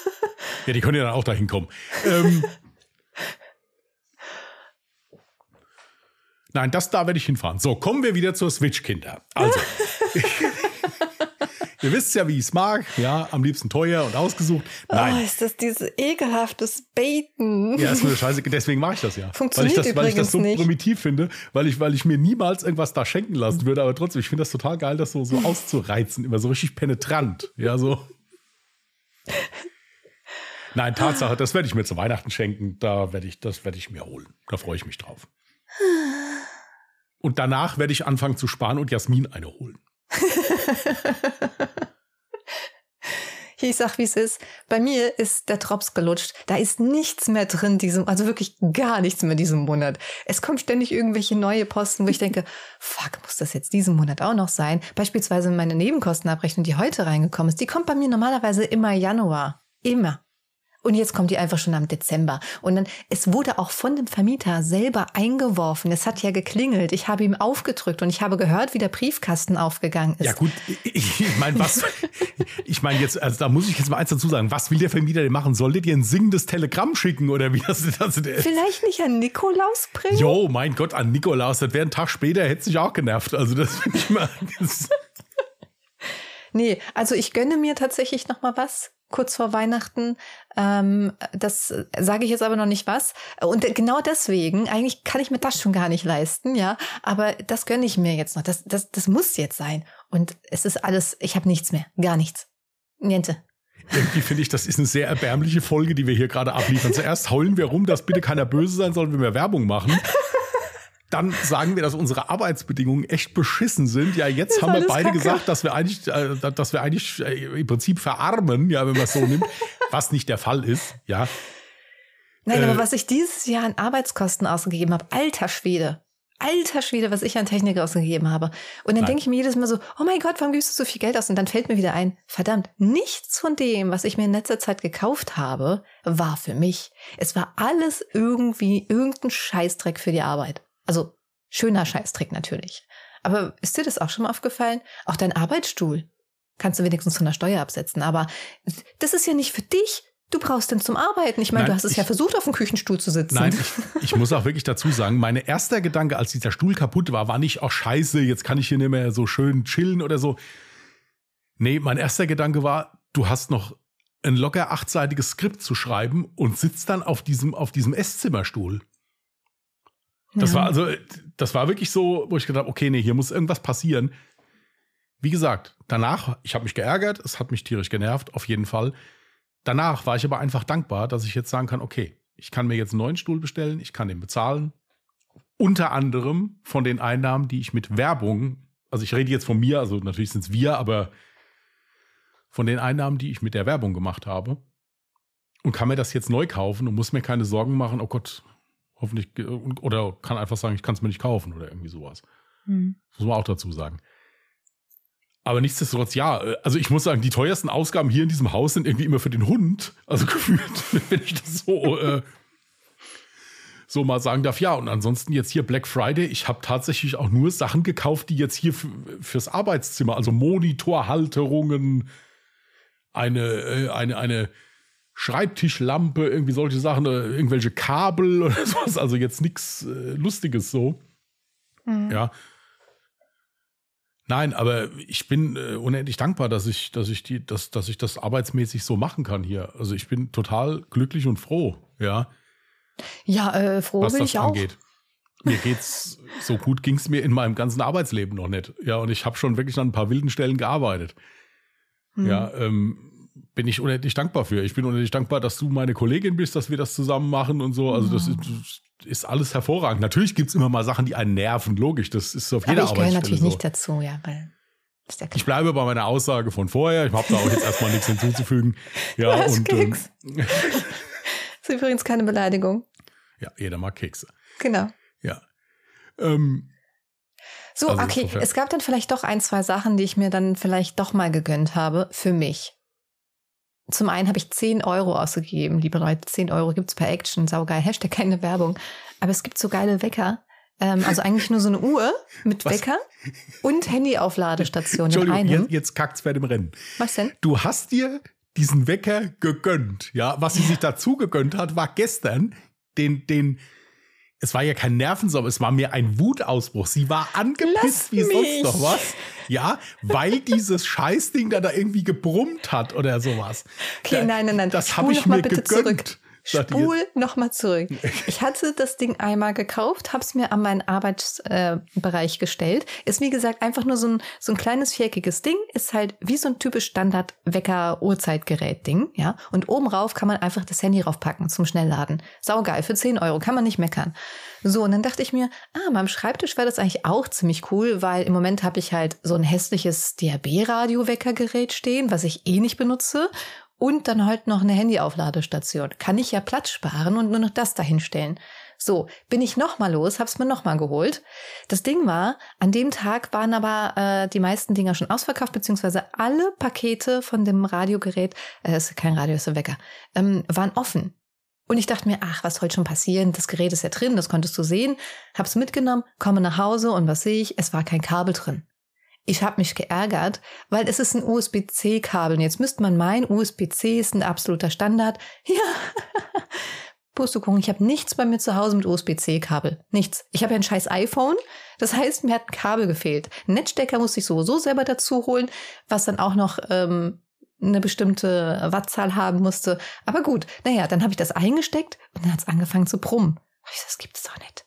ja, die können ja dann auch dahin kommen. Ähm, Nein, das da werde ich hinfahren. So, kommen wir wieder zur Switch, Kinder. Also. Ihr wisst ja, wie ich es mag. Ja, am liebsten teuer und ausgesucht. Nein. Oh, ist das dieses ekelhaftes Baiten. Ja, ist mir scheiße. Deswegen mache ich das ja. Funktioniert weil ich das, weil ich das so nicht. primitiv finde, weil ich, weil ich mir niemals irgendwas da schenken lassen würde. Aber trotzdem, ich finde das total geil, das so, so auszureizen. Immer so richtig penetrant. Ja, so. Nein, Tatsache, das werde ich mir zu Weihnachten schenken. Da werde ich, das werde ich mir holen. Da freue ich mich drauf. Und danach werde ich anfangen zu sparen und Jasmin eine holen. ich sag, wie es ist. Bei mir ist der Drops gelutscht. Da ist nichts mehr drin, diesem, also wirklich gar nichts mehr diesem Monat. Es kommen ständig irgendwelche neue Posten, wo ich denke, fuck, muss das jetzt diesen Monat auch noch sein? Beispielsweise meine Nebenkostenabrechnung, die heute reingekommen ist, die kommt bei mir normalerweise immer Januar. Immer. Und jetzt kommt die einfach schon am Dezember. Und dann, es wurde auch von dem Vermieter selber eingeworfen. Es hat ja geklingelt. Ich habe ihm aufgedrückt und ich habe gehört, wie der Briefkasten aufgegangen ist. Ja gut, ich, ich meine, was, ich meine jetzt, also da muss ich jetzt mal eins dazu sagen. Was will der Vermieter denn machen? Soll der dir ein singendes Telegramm schicken oder wie das, das Vielleicht nicht an Nikolaus bringen? Jo, mein Gott, an Nikolaus. Das wäre ein Tag später, hätte sich auch genervt. Also das finde ich mal. nee, also ich gönne mir tatsächlich noch mal was kurz vor Weihnachten. Ähm, das sage ich jetzt aber noch nicht was. Und genau deswegen, eigentlich kann ich mir das schon gar nicht leisten, ja. Aber das gönne ich mir jetzt noch. Das, das, das muss jetzt sein. Und es ist alles, ich habe nichts mehr. Gar nichts. Niente. Irgendwie finde ich, das ist eine sehr erbärmliche Folge, die wir hier gerade abliefern. Zuerst heulen wir rum, dass bitte keiner böse sein soll, wenn wir Werbung machen dann sagen wir, dass unsere Arbeitsbedingungen echt beschissen sind. Ja, jetzt haben wir beide Kacke. gesagt, dass wir eigentlich, äh, dass wir eigentlich äh, im Prinzip verarmen, ja, wenn man es so nimmt, was nicht der Fall ist, ja. Nein, äh, aber was ich dieses Jahr an Arbeitskosten ausgegeben habe, alter Schwede. Alter Schwede, was ich an Technik ausgegeben habe. Und dann denke ich mir jedes Mal so, oh mein Gott, warum gibst du so viel Geld aus? Und dann fällt mir wieder ein, verdammt, nichts von dem, was ich mir in letzter Zeit gekauft habe, war für mich. Es war alles irgendwie irgendein Scheißdreck für die Arbeit. Also schöner Scheißtrick natürlich. Aber ist dir das auch schon mal aufgefallen? Auch dein Arbeitsstuhl kannst du wenigstens von der Steuer absetzen. Aber das ist ja nicht für dich. Du brauchst den zum Arbeiten. Ich meine, du hast es ich, ja versucht, auf dem Küchenstuhl zu sitzen. Nein, ich, ich muss auch wirklich dazu sagen, mein erster Gedanke, als dieser Stuhl kaputt war, war nicht, oh scheiße, jetzt kann ich hier nicht mehr so schön chillen oder so. Nee, mein erster Gedanke war, du hast noch ein locker achtseitiges Skript zu schreiben und sitzt dann auf diesem, auf diesem Esszimmerstuhl. Das ja. war also, das war wirklich so, wo ich gedacht habe, okay, nee, hier muss irgendwas passieren. Wie gesagt, danach, ich habe mich geärgert, es hat mich tierisch genervt, auf jeden Fall. Danach war ich aber einfach dankbar, dass ich jetzt sagen kann, okay, ich kann mir jetzt einen neuen Stuhl bestellen, ich kann den bezahlen. Unter anderem von den Einnahmen, die ich mit Werbung, also ich rede jetzt von mir, also natürlich sind es wir, aber von den Einnahmen, die ich mit der Werbung gemacht habe. Und kann mir das jetzt neu kaufen und muss mir keine Sorgen machen, oh Gott, hoffentlich, oder kann einfach sagen, ich kann es mir nicht kaufen oder irgendwie sowas. Hm. muss man auch dazu sagen. Aber nichtsdestotrotz, ja, äh, also ich muss sagen, die teuersten Ausgaben hier in diesem Haus sind irgendwie immer für den Hund. Also gefühlt, wenn ich das so, äh, so mal sagen darf. Ja, und ansonsten jetzt hier Black Friday. Ich habe tatsächlich auch nur Sachen gekauft, die jetzt hier fürs Arbeitszimmer, also Monitorhalterungen, eine, äh, eine, eine Schreibtischlampe, irgendwie solche Sachen, irgendwelche Kabel oder sowas. Also jetzt nichts äh, Lustiges so. Mhm. Ja. Nein, aber ich bin äh, unendlich dankbar, dass ich, dass ich die, dass, dass ich das arbeitsmäßig so machen kann hier. Also ich bin total glücklich und froh, ja. Ja, äh, froh was bin das ich angeht. auch. Mir geht's so gut ging's mir in meinem ganzen Arbeitsleben noch nicht. Ja, und ich habe schon wirklich an ein paar wilden Stellen gearbeitet. Mhm. Ja, ähm, bin ich unendlich dankbar für. Ich bin unendlich dankbar, dass du meine Kollegin bist, dass wir das zusammen machen und so. Also das ist, ist alles hervorragend. Natürlich gibt es immer mal Sachen, die einen nerven, logisch. Das ist auf jeder Aber ich gehöre natürlich so. nicht dazu, ja, weil ich bleibe bei meiner Aussage von vorher. Ich habe da auch jetzt erstmal nichts hinzuzufügen. Ja, Was, und ähm, Keks? Ähm, ist übrigens keine Beleidigung. Ja, jeder mag Kekse. Genau. Ja. Ähm, so, also okay. Es gab dann vielleicht doch ein, zwei Sachen, die ich mir dann vielleicht doch mal gegönnt habe für mich. Zum einen habe ich 10 Euro ausgegeben, liebe Leute. 10 Euro gibt's per Action, saugeil. Hashtag keine Werbung. Aber es gibt so geile Wecker. Ähm, also eigentlich nur so eine Uhr mit Was? Wecker und Handyaufladestation Entschuldigung, in einem. Jetzt, kackt's bei dem Rennen. Was denn? Du hast dir diesen Wecker gegönnt. Ja, was sie sich dazu gegönnt hat, war gestern den, den es war ja kein Nervensaum, es war mir ein Wutausbruch. Sie war angepisst wie sonst noch was. Ja, weil dieses Scheißding da da irgendwie gebrummt hat oder sowas. Okay, da, nein, nein, nein. Das habe ich mir gegönnt. Zurück. Spul nochmal zurück. Ich hatte das Ding einmal gekauft, habe es mir an meinen Arbeitsbereich äh, gestellt. Ist wie gesagt einfach nur so ein, so ein kleines viereckiges Ding. Ist halt wie so ein typisch Standard-Wecker-Uhrzeitgerät-Ding. Ja? Und oben rauf kann man einfach das Handy raufpacken zum Schnellladen. Saugeil, für 10 Euro, kann man nicht meckern. So, und dann dachte ich mir, ah, meinem Schreibtisch wäre das eigentlich auch ziemlich cool, weil im Moment habe ich halt so ein hässliches DAB-Radio-Weckergerät stehen, was ich eh nicht benutze und dann halt noch eine Handyaufladestation. Kann ich ja Platz sparen und nur noch das dahinstellen. So, bin ich nochmal los, hab's mir nochmal geholt. Das Ding war, an dem Tag waren aber äh, die meisten Dinger schon ausverkauft, beziehungsweise alle Pakete von dem Radiogerät, äh, ist kein Radio, ist ein Wecker, ähm, waren offen. Und ich dachte mir, ach, was soll schon passieren? Das Gerät ist ja drin, das konntest du sehen. Hab's mitgenommen, komme nach Hause und was sehe ich? Es war kein Kabel drin. Ich habe mich geärgert, weil es ist ein USB-C-Kabel. Jetzt müsste man meinen, USB-C ist ein absoluter Standard. Ja, Pustekuchen, ich habe nichts bei mir zu Hause mit USB-C-Kabel. Nichts. Ich habe ja ein scheiß iPhone. Das heißt, mir hat ein Kabel gefehlt. Ein Netzstecker musste ich sowieso selber dazu holen, was dann auch noch ähm, eine bestimmte Wattzahl haben musste. Aber gut, naja, dann habe ich das eingesteckt und dann hat es angefangen zu brummen. Ich das gibt's doch nicht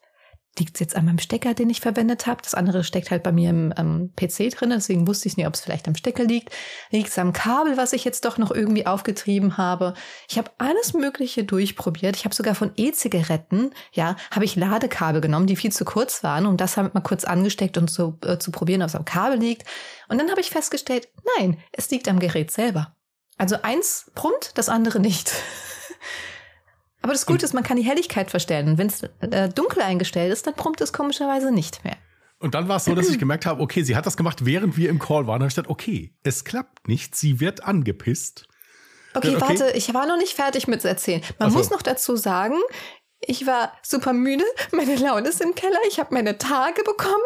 liegt es jetzt an meinem Stecker, den ich verwendet habe. Das andere steckt halt bei mir im ähm, PC drin, deswegen wusste ich nicht, ob es vielleicht am Stecker liegt. Liegt es am Kabel, was ich jetzt doch noch irgendwie aufgetrieben habe. Ich habe alles Mögliche durchprobiert. Ich habe sogar von E-Zigaretten, ja, habe ich Ladekabel genommen, die viel zu kurz waren, um das halt mal kurz angesteckt und zu, äh, zu probieren, ob es am Kabel liegt. Und dann habe ich festgestellt, nein, es liegt am Gerät selber. Also eins brummt, das andere nicht. Aber das Gute ist, man kann die Helligkeit verstellen. Und wenn es äh, dunkel eingestellt ist, dann brummt es komischerweise nicht mehr. Und dann war es so, dass ich gemerkt habe, okay, sie hat das gemacht, während wir im Call waren. Da habe ich gedacht, okay, es klappt nicht, sie wird angepisst. Okay, okay. warte, ich war noch nicht fertig mit erzählen. Man so. muss noch dazu sagen, ich war super müde, meine Laune ist im Keller, ich habe meine Tage bekommen.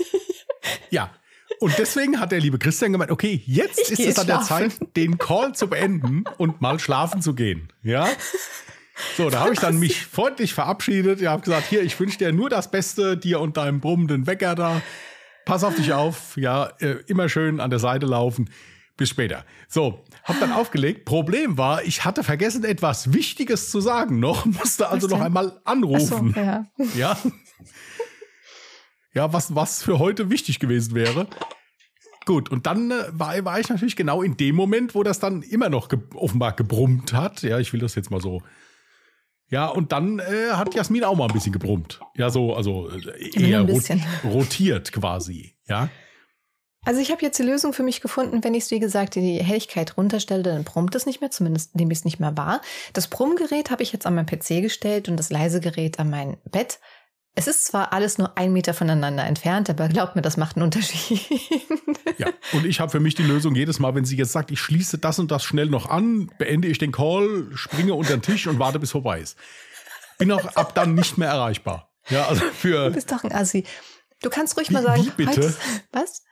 ja, und deswegen hat der liebe Christian gemeint, okay, jetzt ich ist es an der Zeit, den Call zu beenden und mal schlafen zu gehen. Ja? So, da habe ich dann mich freundlich verabschiedet. Ich habe gesagt, hier, ich wünsche dir nur das Beste, dir und deinem brummenden Wecker da. Pass auf dich auf, ja, äh, immer schön an der Seite laufen. Bis später. So, hab dann aufgelegt. Problem war, ich hatte vergessen, etwas Wichtiges zu sagen noch, musste also noch einmal anrufen. So, ja. ja. Ja, was, was für heute wichtig gewesen wäre. Gut, und dann äh, war, war ich natürlich genau in dem Moment, wo das dann immer noch ge offenbar gebrummt hat. Ja, ich will das jetzt mal so ja, und dann äh, hat Jasmin auch mal ein bisschen gebrummt. Ja, so, also äh, eher rot rotiert quasi, ja. Also ich habe jetzt die Lösung für mich gefunden, wenn ich es, wie gesagt, die Helligkeit runterstelle, dann brummt es nicht mehr, zumindest nehme ich es nicht mehr wahr. Das Brummgerät habe ich jetzt an mein PC gestellt und das Leisegerät an mein Bett. Es ist zwar alles nur ein Meter voneinander entfernt, aber glaubt mir, das macht einen Unterschied. Ja, und ich habe für mich die Lösung jedes Mal, wenn sie jetzt sagt, ich schließe das und das schnell noch an, beende ich den Call, springe unter den Tisch und warte, bis vorbei ist. Bin auch ab dann nicht mehr erreichbar. Ja, also für. Du bist doch ein Assi. Du kannst ruhig mal sagen, wie bitte? was?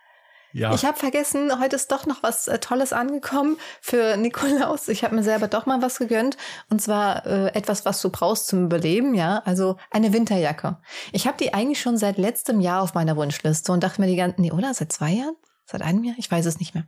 Ja. Ich habe vergessen, heute ist doch noch was äh, Tolles angekommen für Nikolaus. Ich habe mir selber doch mal was gegönnt. Und zwar äh, etwas, was du brauchst zum Überleben, ja. Also eine Winterjacke. Ich habe die eigentlich schon seit letztem Jahr auf meiner Wunschliste und dachte mir die ganzen, nee, oder? Seit zwei Jahren? Seit einem Jahr? Ich weiß es nicht mehr.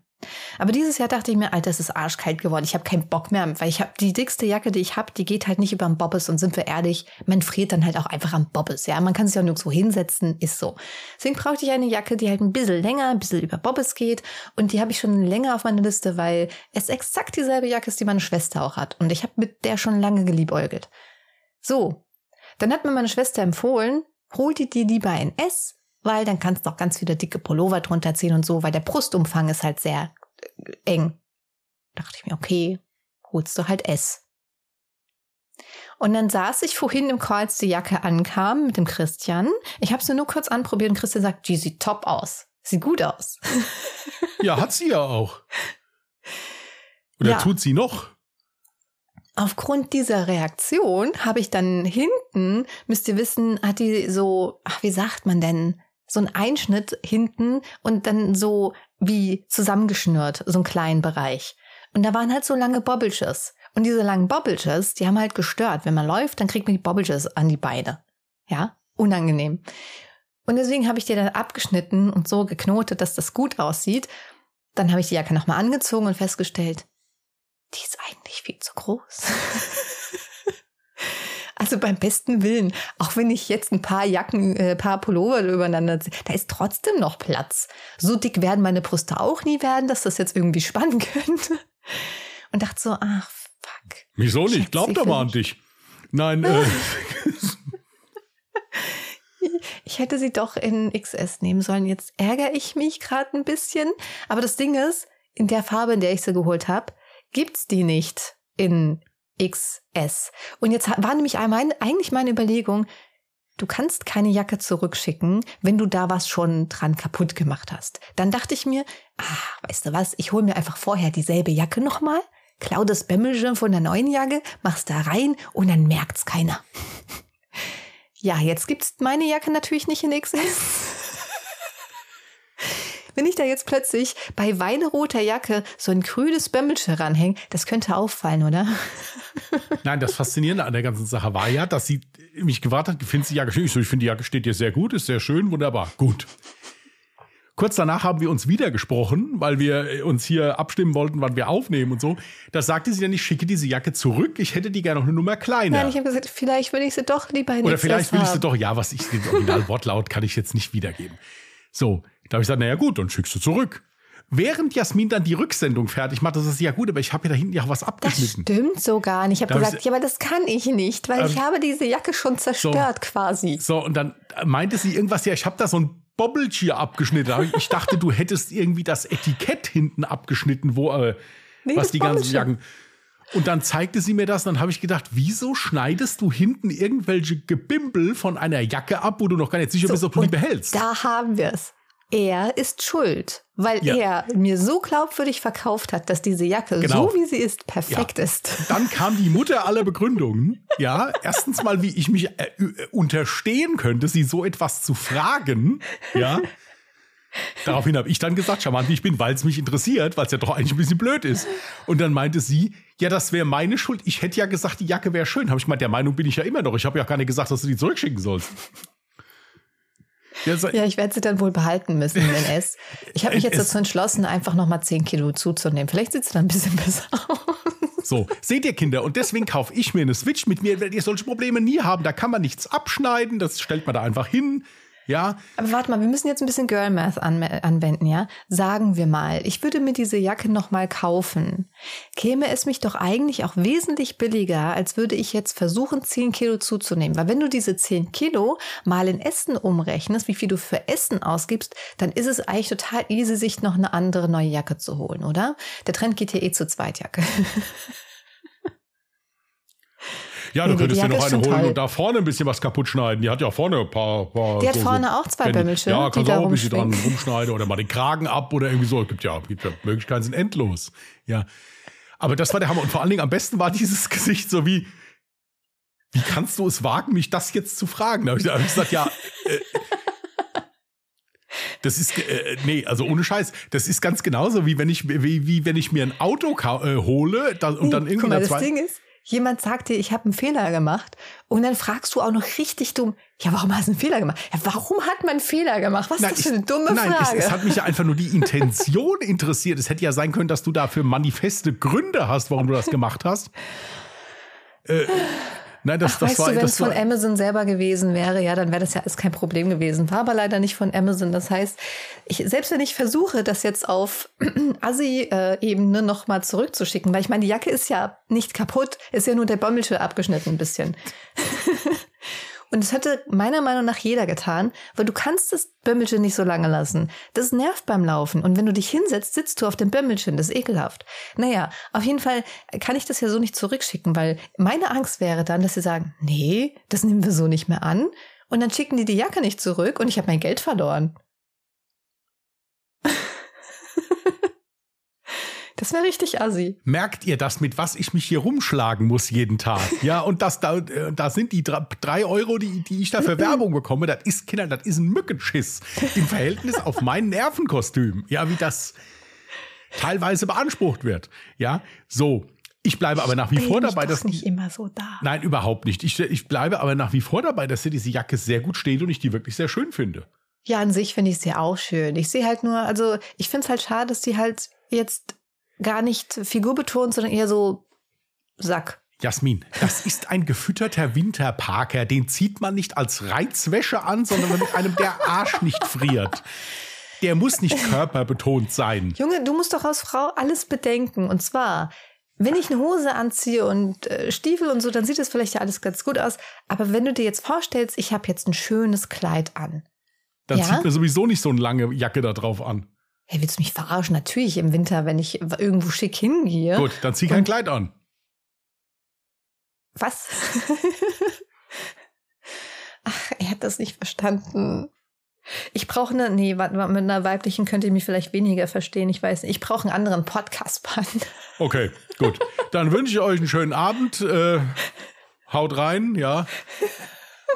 Aber dieses Jahr dachte ich mir, Alter, es ist arschkalt geworden. Ich habe keinen Bock mehr, weil ich habe die dickste Jacke, die ich habe, die geht halt nicht über den Bobbes und sind wir ehrlich, man friert dann halt auch einfach am Bobbes. Ja, man kann sich auch nirgendwo hinsetzen, ist so. Deswegen brauchte ich eine Jacke, die halt ein bisschen länger, ein bisschen über Bobbes geht und die habe ich schon länger auf meiner Liste, weil es exakt dieselbe Jacke ist, die meine Schwester auch hat und ich habe mit der schon lange geliebäugelt. So, dann hat mir meine Schwester empfohlen, hol dir die lieber ein S, weil dann kannst du auch ganz viele dicke Pullover drunter ziehen und so, weil der Brustumfang ist halt sehr eng. Dachte ich mir, okay, holst du halt S. Und dann saß ich vorhin im Call, als die Jacke ankam mit dem Christian. Ich habe es nur kurz anprobiert und Christian sagt, die sieht top aus. Sieht gut aus. Ja, hat sie ja auch. Oder ja. tut sie noch? Aufgrund dieser Reaktion habe ich dann hinten, müsst ihr wissen, hat die so, ach, wie sagt man denn, so ein Einschnitt hinten und dann so wie zusammengeschnürt, so einen kleinen Bereich. Und da waren halt so lange Bobbelches. Und diese langen Bobbelches, die haben halt gestört. Wenn man läuft, dann kriegt man die Bobbelches an die Beine. Ja, unangenehm. Und deswegen habe ich die dann abgeschnitten und so geknotet, dass das gut aussieht. Dann habe ich die Jacke nochmal angezogen und festgestellt, die ist eigentlich viel zu groß. Also beim besten Willen, auch wenn ich jetzt ein paar Jacken, äh, paar Pullover übereinander ziehe, da ist trotzdem noch Platz. So dick werden meine Brüste auch nie werden, dass das jetzt irgendwie spannen könnte. Und dachte so, ach, fuck. Wieso nicht? Glaub doch mal an dich. Nein, äh. Ich hätte sie doch in XS nehmen sollen. Jetzt ärgere ich mich gerade ein bisschen. Aber das Ding ist, in der Farbe, in der ich sie geholt habe, gibt's die nicht in XS. Und jetzt war nämlich eigentlich meine Überlegung, du kannst keine Jacke zurückschicken, wenn du da was schon dran kaputt gemacht hast. Dann dachte ich mir, ah, weißt du was, ich hole mir einfach vorher dieselbe Jacke nochmal, klau das Bämmelchen von der neuen Jacke, mach's da rein und dann merkt's keiner. ja, jetzt gibt's meine Jacke natürlich nicht in XS. Wenn ich da jetzt plötzlich bei weineroter Jacke so ein grünes Bömmelchen ranhänge, das könnte auffallen, oder? Nein, das Faszinierende an der ganzen Sache war ja, dass sie mich gewartet hat, findest die Jacke schön? Ich so, ich finde die Jacke steht dir sehr gut, ist sehr schön, wunderbar, gut. Kurz danach haben wir uns wieder gesprochen, weil wir uns hier abstimmen wollten, wann wir aufnehmen und so. Da sagte sie dann, ich schicke diese Jacke zurück, ich hätte die gerne noch eine Nummer kleiner. Nein, ich habe gesagt, vielleicht will ich sie doch lieber in Oder vielleicht will ich sie doch, ja, was ich, den Originalwortlaut kann ich jetzt nicht wiedergeben. So, da habe ich gesagt, naja gut, dann schickst du zurück. Während Jasmin dann die Rücksendung fertig macht, das ist ja gut, aber ich habe ja da hinten ja was abgeschnitten. Das stimmt so gar nicht. Ich habe gesagt, ich, ja, aber das kann ich nicht, weil ähm, ich habe diese Jacke schon zerstört so, quasi. So, und dann meinte sie irgendwas, ja, ich habe da so ein Bobbeltier abgeschnitten. Ich dachte, du hättest irgendwie das Etikett hinten abgeschnitten, wo äh, nee, was die ganzen Jacken. Und dann zeigte sie mir das, und dann habe ich gedacht, wieso schneidest du hinten irgendwelche Gebimbel von einer Jacke ab, wo du noch gar nicht sicher so, bist, ob du die behältst? Da haben wir es er ist schuld, weil ja. er mir so glaubwürdig verkauft hat, dass diese Jacke, genau. so wie sie ist, perfekt ja. ist. Dann kam die Mutter aller Begründungen. Ja, erstens mal, wie ich mich äh, äh, unterstehen könnte, sie so etwas zu fragen. Ja. Daraufhin habe ich dann gesagt, charmant wie ich bin, weil es mich interessiert, weil es ja doch eigentlich ein bisschen blöd ist. Und dann meinte sie, ja, das wäre meine Schuld. Ich hätte ja gesagt, die Jacke wäre schön. Habe ich gemeint, der Meinung bin ich ja immer noch. Ich habe ja gar nicht gesagt, dass du die zurückschicken sollst. Ja, ich werde sie dann wohl behalten müssen in NS. Ich habe mich jetzt dazu entschlossen, einfach nochmal 10 Kilo zuzunehmen. Vielleicht sieht sie dann ein bisschen besser aus. So, seht ihr Kinder, und deswegen kaufe ich mir eine Switch. Mit mir werdet ihr solche Probleme nie haben. Da kann man nichts abschneiden, das stellt man da einfach hin. Ja. Aber warte mal, wir müssen jetzt ein bisschen Girl Math an, anwenden, ja? Sagen wir mal, ich würde mir diese Jacke nochmal kaufen. Käme es mich doch eigentlich auch wesentlich billiger, als würde ich jetzt versuchen, 10 Kilo zuzunehmen. Weil wenn du diese 10 Kilo mal in Essen umrechnest, wie viel du für Essen ausgibst, dann ist es eigentlich total easy, sich noch eine andere neue Jacke zu holen, oder? Der Trend geht hier eh zur Zweitjacke. Ja, du nee, könntest dir noch eine holen und da vorne ein bisschen was kaputt schneiden. Die hat ja vorne ein paar. paar die hat so, vorne auch zwei Bämmelchen. Ja, kannst du auch ein bisschen dran rumschneiden oder mal den Kragen ab oder irgendwie so. Es gibt ja, gibt ja Möglichkeiten, sind endlos. Ja. Aber das war der Hammer. Und vor allen Dingen am besten war dieses Gesicht so wie, wie kannst du es wagen, mich das jetzt zu fragen? Da habe ich, hab ich gesagt, ja, äh, das ist äh, nee, also ohne Scheiß. Das ist ganz genauso wie wenn ich wie, wie wenn ich mir ein Auto äh, hole da, und dann irgendwie Guck mal, das Ding ist, Jemand sagt dir, ich habe einen Fehler gemacht und dann fragst du auch noch richtig dumm, ja, warum hast du einen Fehler gemacht? Ja, warum hat man einen Fehler gemacht? Was nein, ist das für eine dumme nein, Frage? Es, es hat mich ja einfach nur die Intention interessiert. Es hätte ja sein können, dass du dafür manifeste Gründe hast, warum du das gemacht hast. Äh, Nein, das, Ach, das weißt war, du, wenn es von Amazon selber gewesen wäre, ja, dann wäre das ja alles kein Problem gewesen. War aber leider nicht von Amazon. Das heißt, ich, selbst wenn ich versuche, das jetzt auf Assi-Ebene nochmal zurückzuschicken, weil ich meine, die Jacke ist ja nicht kaputt, ist ja nur der Bommelschild abgeschnitten ein bisschen. Und das hätte meiner Meinung nach jeder getan, weil du kannst das Bömmelchen nicht so lange lassen. Das nervt beim Laufen. Und wenn du dich hinsetzt, sitzt du auf dem Bömmelchen. Das ist ekelhaft. Naja, auf jeden Fall kann ich das ja so nicht zurückschicken, weil meine Angst wäre dann, dass sie sagen, nee, das nehmen wir so nicht mehr an. Und dann schicken die die Jacke nicht zurück und ich habe mein Geld verloren. Das wäre richtig assi. Merkt ihr das, mit was ich mich hier rumschlagen muss jeden Tag? Ja, und das, da, äh, da sind die drei Euro, die, die ich da für Werbung bekomme, das ist, Kinder, das ist ein Mückenschiss im Verhältnis auf mein Nervenkostüm. Ja, wie das teilweise beansprucht wird. Ja, so. Ich bleibe aber nach wie vor dabei, dass nicht immer so da. Nein, überhaupt nicht. Ich, ich bleibe aber nach wie vor dabei, dass dir diese Jacke sehr gut steht und ich die wirklich sehr schön finde. Ja, an sich finde ich sie auch schön. Ich sehe halt nur, also ich finde es halt schade, dass die halt jetzt gar nicht figurbetont, sondern eher so Sack. Jasmin, das ist ein gefütterter Winterparker. Den zieht man nicht als Reizwäsche an, sondern mit einem, der Arsch nicht friert. Der muss nicht körperbetont sein. Junge, du musst doch als Frau alles bedenken. Und zwar, wenn ich eine Hose anziehe und äh, Stiefel und so, dann sieht das vielleicht ja alles ganz gut aus. Aber wenn du dir jetzt vorstellst, ich habe jetzt ein schönes Kleid an. Dann ja? zieht mir sowieso nicht so eine lange Jacke da drauf an. Hey, willst du mich verarschen? Natürlich im Winter, wenn ich irgendwo schick hingehe. Gut, dann zieh kein Kleid an. Was? Ach, er hat das nicht verstanden. Ich brauche eine, nee, warte mal, mit einer weiblichen könnte ich mich vielleicht weniger verstehen. Ich weiß nicht. Ich brauche einen anderen Podcast-Band. Okay, gut. Dann wünsche ich euch einen schönen Abend. Äh, haut rein, ja.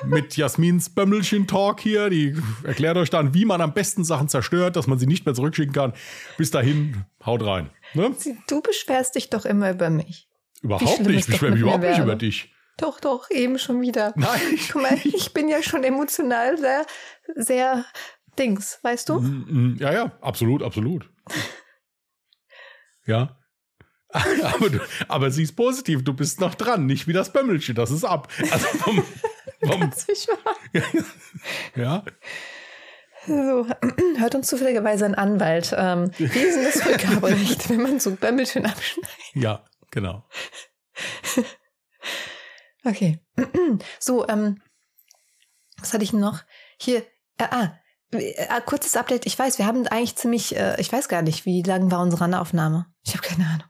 Mit Jasmins Bömmelchen-Talk hier. Die erklärt euch dann, wie man am besten Sachen zerstört, dass man sie nicht mehr zurückschicken kann. Bis dahin, haut rein. Ne? Du beschwerst dich doch immer über mich. Überhaupt nicht. Ich beschwere mich überhaupt nicht über dich. Doch, doch, eben schon wieder. Nein. Guck mal, ich bin ja schon emotional sehr, sehr Dings, weißt du? Mm, mm, Ja, ja, absolut, absolut. Ja. Aber, du, aber sie ist positiv, du bist noch dran, nicht wie das Bömmelchen, das ist ab. Also mal. ja, So, hört uns zufälligerweise ein Anwalt. Ähm, wie ist denn das Rückgaberecht, wenn man so Bämmelchen abschneidet? ja, genau. Okay. So, ähm, was hatte ich noch? Hier, äh, ah, äh, kurzes Update. Ich weiß, wir haben eigentlich ziemlich, äh, ich weiß gar nicht, wie lang war unsere Aufnahme. Ich habe keine Ahnung.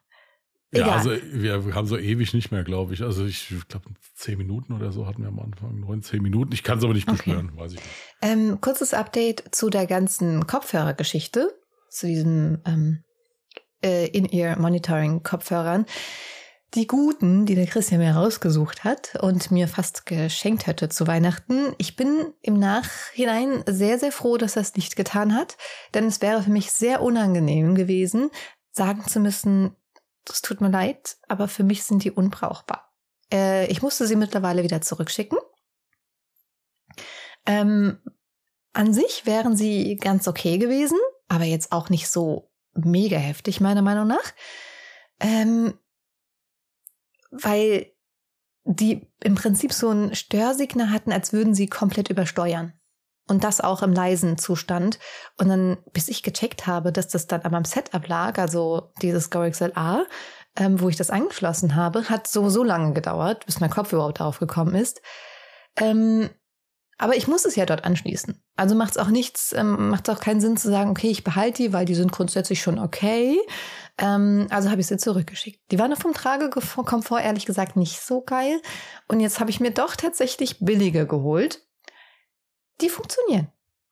Ja, Egal. also wir haben so ewig nicht mehr, glaube ich. Also ich glaube, zehn Minuten oder so hatten wir am Anfang. Neun, zehn Minuten. Ich kann es aber nicht Okay. beschwören, weiß ich nicht. Ähm, kurzes Update zu der ganzen Kopfhörergeschichte, zu diesem ähm, äh, In-Ear-Monitoring-Kopfhörern. Die guten, die der Christian mir rausgesucht hat und mir fast geschenkt hätte zu Weihnachten. Ich bin im Nachhinein sehr, sehr froh, dass er es nicht getan hat, denn es wäre für mich sehr unangenehm gewesen, sagen zu müssen, das tut mir leid, aber für mich sind die unbrauchbar. Äh, ich musste sie mittlerweile wieder zurückschicken. Ähm, an sich wären sie ganz okay gewesen, aber jetzt auch nicht so mega heftig, meiner Meinung nach. Ähm, weil die im Prinzip so ein Störsignal hatten, als würden sie komplett übersteuern. Und das auch im leisen Zustand. Und dann, bis ich gecheckt habe, dass das dann an meinem Setup lag, also dieses Go XLR, ähm, wo ich das angeschlossen habe, hat so, so lange gedauert, bis mein Kopf überhaupt aufgekommen ist. Ähm, aber ich muss es ja dort anschließen. Also macht es auch nichts, ähm, macht es auch keinen Sinn zu sagen, okay, ich behalte die, weil die sind grundsätzlich schon okay. Ähm, also habe ich sie zurückgeschickt. Die waren vom Tragekomfort ehrlich gesagt nicht so geil. Und jetzt habe ich mir doch tatsächlich billige geholt. Die funktionieren.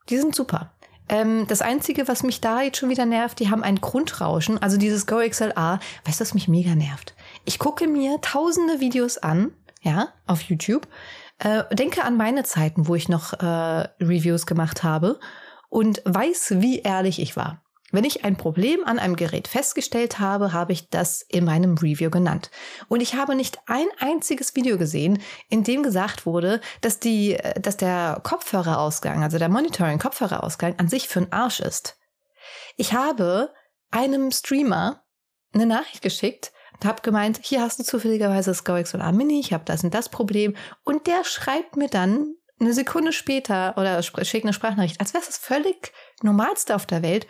Die sind super. Ähm, das Einzige, was mich da jetzt schon wieder nervt, die haben ein Grundrauschen. Also dieses Go XLR. Weißt du, was mich mega nervt? Ich gucke mir tausende Videos an, ja, auf YouTube. Äh, denke an meine Zeiten, wo ich noch äh, Reviews gemacht habe und weiß, wie ehrlich ich war. Wenn ich ein Problem an einem Gerät festgestellt habe, habe ich das in meinem Review genannt. Und ich habe nicht ein einziges Video gesehen, in dem gesagt wurde, dass die, dass der Kopfhörerausgang, also der Monitoring-Kopfhörerausgang an sich für einen Arsch ist. Ich habe einem Streamer eine Nachricht geschickt und habe gemeint, hier hast du zufälligerweise das Go XLR Mini, ich habe das und das Problem. Und der schreibt mir dann eine Sekunde später oder schickt eine Sprachnachricht, als wäre es das völlig Normalste auf der Welt.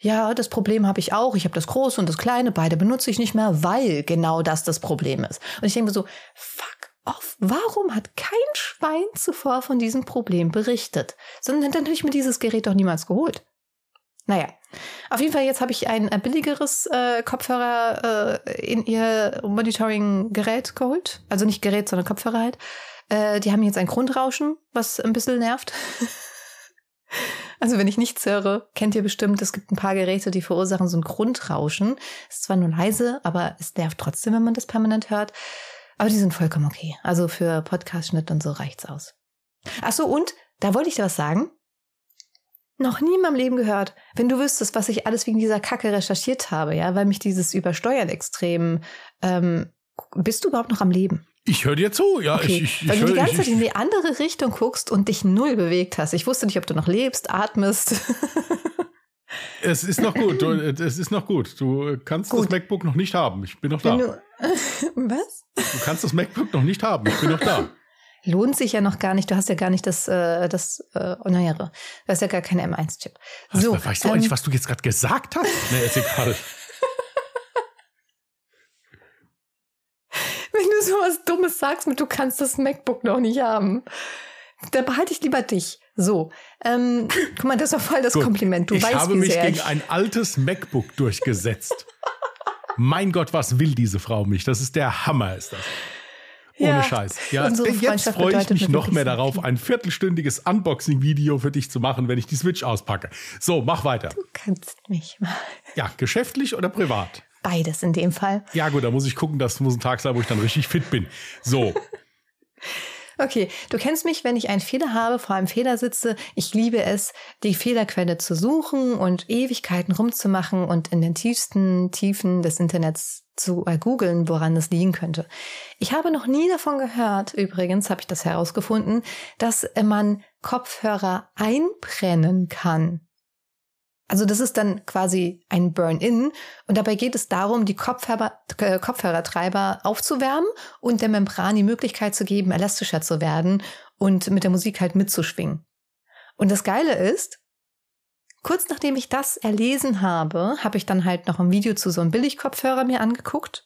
Ja, das Problem habe ich auch. Ich habe das große und das kleine, beide benutze ich nicht mehr, weil genau das das Problem ist. Und ich denke mir so, fuck off, warum hat kein Schwein zuvor von diesem Problem berichtet? Sondern dann hätte ich mir dieses Gerät doch niemals geholt. Naja, auf jeden Fall jetzt habe ich ein äh, billigeres äh, Kopfhörer äh, in ihr Monitoring-Gerät geholt. Also nicht Gerät, sondern Kopfhörer halt. Äh, die haben jetzt ein Grundrauschen, was ein bisschen nervt. Also wenn ich nichts höre, kennt ihr bestimmt, es gibt ein paar Geräte, die verursachen so ein Grundrauschen. Ist zwar nur leise, aber es nervt trotzdem, wenn man das permanent hört. Aber die sind vollkommen okay. Also für Podcast-Schnitt und so reicht's aus. Ach so, und da wollte ich dir was sagen. Noch nie in meinem Leben gehört, wenn du wüsstest, was ich alles wegen dieser Kacke recherchiert habe, ja, weil mich dieses Übersteuern extrem, ähm, bist du überhaupt noch am Leben? Ich höre dir zu, ja. Okay, Ich, ich, weil ich du die ganze ich, Zeit in die andere Richtung guckst und dich null bewegt hast. Ich wusste nicht, ob du noch lebst, atmest. Es ist noch gut, du, es ist noch gut. Du kannst Gut. das MacBook noch nicht haben. Ich bin noch da. Du, du, was? kannst das MacBook noch nicht haben. Ich bin noch da. Lohnt sich ja noch gar nicht. Du hast ja gar nicht das, äh, das, äh, oh, naja, du hast ja gar keinen M1-Chip. So, So, weißt du ähm, eigentlich, was du jetzt gerade gesagt hast? Nee, ist egal. Du sowas Dummes sagst mit, du kannst das MacBook noch nicht haben, dann behalte ich lieber dich. So, ähm, guck mal, das ist doch voll das Gut. Kompliment. Du ich weißt, habe mich gegen ich, ein altes MacBook durchgesetzt. mein Gott, was will diese Frau mich? Das ist der Hammer, ist das. Ohne Ja, Scheiß. Ja, jetzt freue ich mich noch mehr darauf, ein viertelstündiges Unboxing-Video für dich zu machen, wenn ich die Switch auspacke. So, mach weiter. Du kannst mich mal. Ja, geschäftlich oder privat? Beides in dem Fall. Ja, gut, da muss ich gucken, das muss ein Tag sein, wo ich dann richtig fit bin. So, Okay, du kennst mich, wenn ich einen Fehler habe, vor einem Fehler sitze. Ich liebe es, die Fehlerquelle zu suchen und Ewigkeiten rumzumachen und in den tiefsten Tiefen des Internets zu googeln, woran das liegen könnte. Ich habe noch nie davon gehört, übrigens habe ich das herausgefunden, dass man Kopfhörer einbrennen kann. Also das ist dann quasi ein Burn-in und dabei geht es darum, die Kopfhörer, äh, Kopfhörertreiber aufzuwärmen und der Membran die Möglichkeit zu geben, elastischer zu werden und mit der Musik halt mitzuschwingen. Und das Geile ist, kurz nachdem ich das erlesen habe, habe ich dann halt noch ein Video zu so einem Billigkopfhörer mir angeguckt.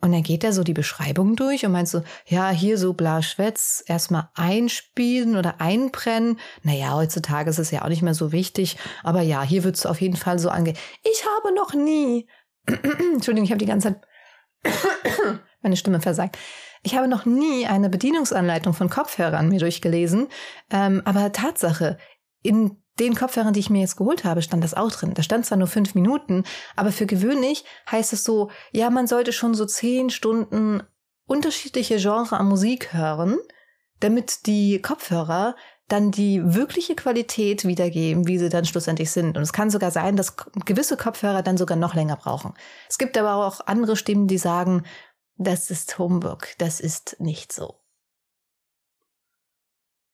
Und dann geht er so die Beschreibung durch und meint so, ja, hier so bla Schwätz, erstmal einspielen oder einbrennen. Naja, heutzutage ist es ja auch nicht mehr so wichtig. Aber ja, hier wird es auf jeden Fall so ange... Ich habe noch nie... Entschuldigung, ich habe die ganze Zeit... Meine Stimme versagt. Ich habe noch nie eine Bedienungsanleitung von Kopfhörern mir durchgelesen. Ähm, aber Tatsache, in den Kopfhörern, die ich mir jetzt geholt habe, stand das auch drin. Da stand zwar nur fünf Minuten, aber für gewöhnlich heißt es so, ja, man sollte schon so zehn Stunden unterschiedliche Genre an Musik hören, damit die Kopfhörer dann die wirkliche Qualität wiedergeben, wie sie dann schlussendlich sind. Und es kann sogar sein, dass gewisse Kopfhörer dann sogar noch länger brauchen. Es gibt aber auch andere Stimmen, die sagen, das ist Humbug, das ist nicht so.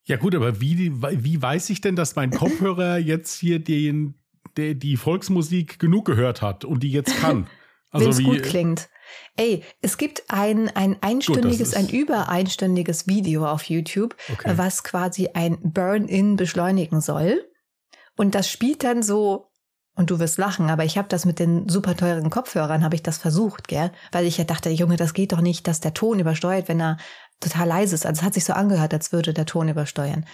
Ja gut, aber wie, wie weiß ich denn, dass mein Kopfhörer jetzt hier den, der, die Volksmusik genug gehört hat und die jetzt kann? Wenn es wie, gut klingt. Ey, es gibt ein, ein einstündiges, ist- ein über einstündiges Video auf YouTube, Okay. was quasi ein Burn-in beschleunigen soll. Und das spielt dann so, und du wirst lachen, aber ich habe das mit den super teuren Kopfhörern, habe ich das versucht, gell? Weil ich ja dachte, Junge, das geht doch nicht, dass der Ton übersteuert, wenn er total leise ist. Also es hat sich so angehört, als würde der Ton übersteuern.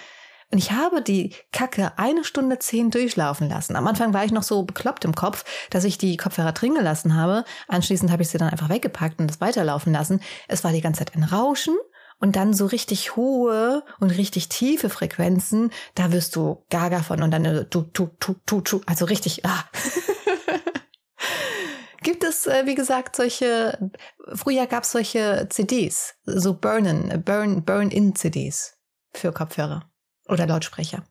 Und ich habe die Kacke eine Stunde zehn durchlaufen lassen. Am Anfang war ich noch so bekloppt im Kopf, dass ich die Kopfhörer drin gelassen habe. Anschließend habe ich sie dann einfach weggepackt und das weiterlaufen lassen. Es war die ganze Zeit ein Rauschen und dann so richtig hohe und richtig tiefe Frequenzen. Da wirst du gaga von und dann äh, tu, tu, tu, tu, tu, also richtig, ah. Gibt es, äh, wie gesagt, solche, früher gab es solche CDs, so Burn-in, Burn, Burn-in-CDs für Kopfhörer oder Lautsprecher.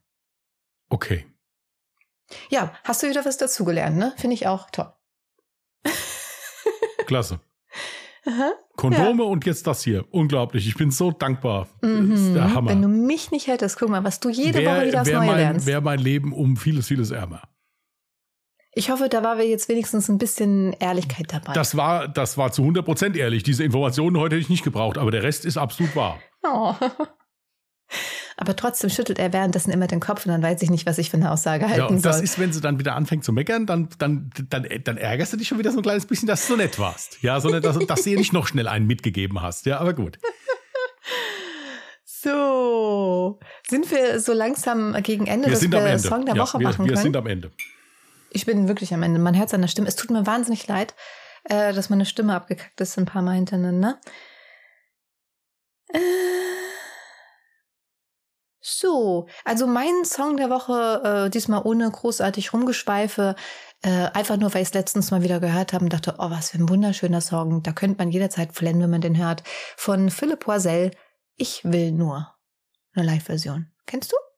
okay. Ja, hast du wieder was dazugelernt, ne? Finde ich auch toll. Klasse. Aha. Kondome und jetzt das hier. Unglaublich. Ich bin so dankbar. Das ist Mhm. der Hammer. Wenn du mich nicht hättest, guck mal, was du jede Wär- Woche wieder aufs Neue mein, lernst. Wäre mein Leben um vieles, vieles ärmer. Ich hoffe, da war wir jetzt wenigstens ein bisschen Ehrlichkeit dabei. Das war, das war zu 100% ehrlich. Diese Informationen heute hätte ich nicht gebraucht, aber der Rest ist absolut wahr. Oh. Aber trotzdem schüttelt er währenddessen immer den Kopf und dann weiß ich nicht, was ich für eine Aussage halten Ja, und das soll. ist, wenn sie dann wieder anfängt zu meckern, dann, dann, dann, dann ärgerst du dich schon wieder so ein kleines bisschen, dass du so nett warst. Ja, sondern dass, dass du ihr nicht noch schnell einen mitgegeben hast. Ja, aber gut. so, sind wir so langsam gegen Ende, Wir dass wir Ende. Song der ja, Woche wir, machen wir können? sind am Ende. Ich bin wirklich am Ende. Man hört der Stimme. Es tut mir wahnsinnig leid, äh, dass meine Stimme abgekackt ist ein paar Mal hintereinander. Äh, so, also mein Song der Woche, äh, diesmal ohne großartig Rumgeschweife, äh, einfach nur, weil ich es letztens mal wieder gehört habe und dachte, oh, was für ein wunderschöner Song. Da könnte man jederzeit flennen, wenn man den hört. Von Philipp Poisel, Ich will nur. Eine Live-Version. Kennst du?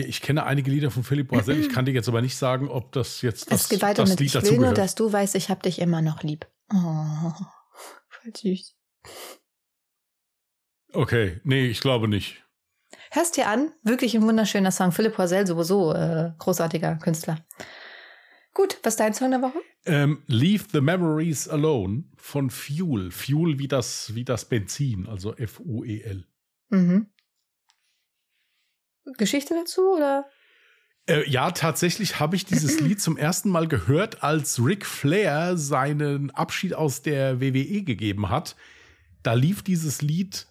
Ich kenne einige Lieder von Philipp Boisel. Ich kann dir jetzt aber nicht sagen, ob das jetzt das, es geht weiter das mit Lied Ich will nur, dass du weißt, ich hab dich immer noch lieb. Oh, voll süß. Okay, nee, ich glaube nicht. Hörst dir an, wirklich ein wunderschöner Song. Philipp Poisel sowieso äh, großartiger Künstler. Gut, was ist dein Song der Woche? Ähm, Leave the Memories Alone von Fuel. Fuel wie das, wie das Benzin, also F-U-E-L. Mhm. Geschichte dazu oder? Äh, ja, tatsächlich habe ich dieses Lied zum ersten Mal gehört, als Ric Flair seinen Abschied aus der WWE gegeben hat. Da lief dieses Lied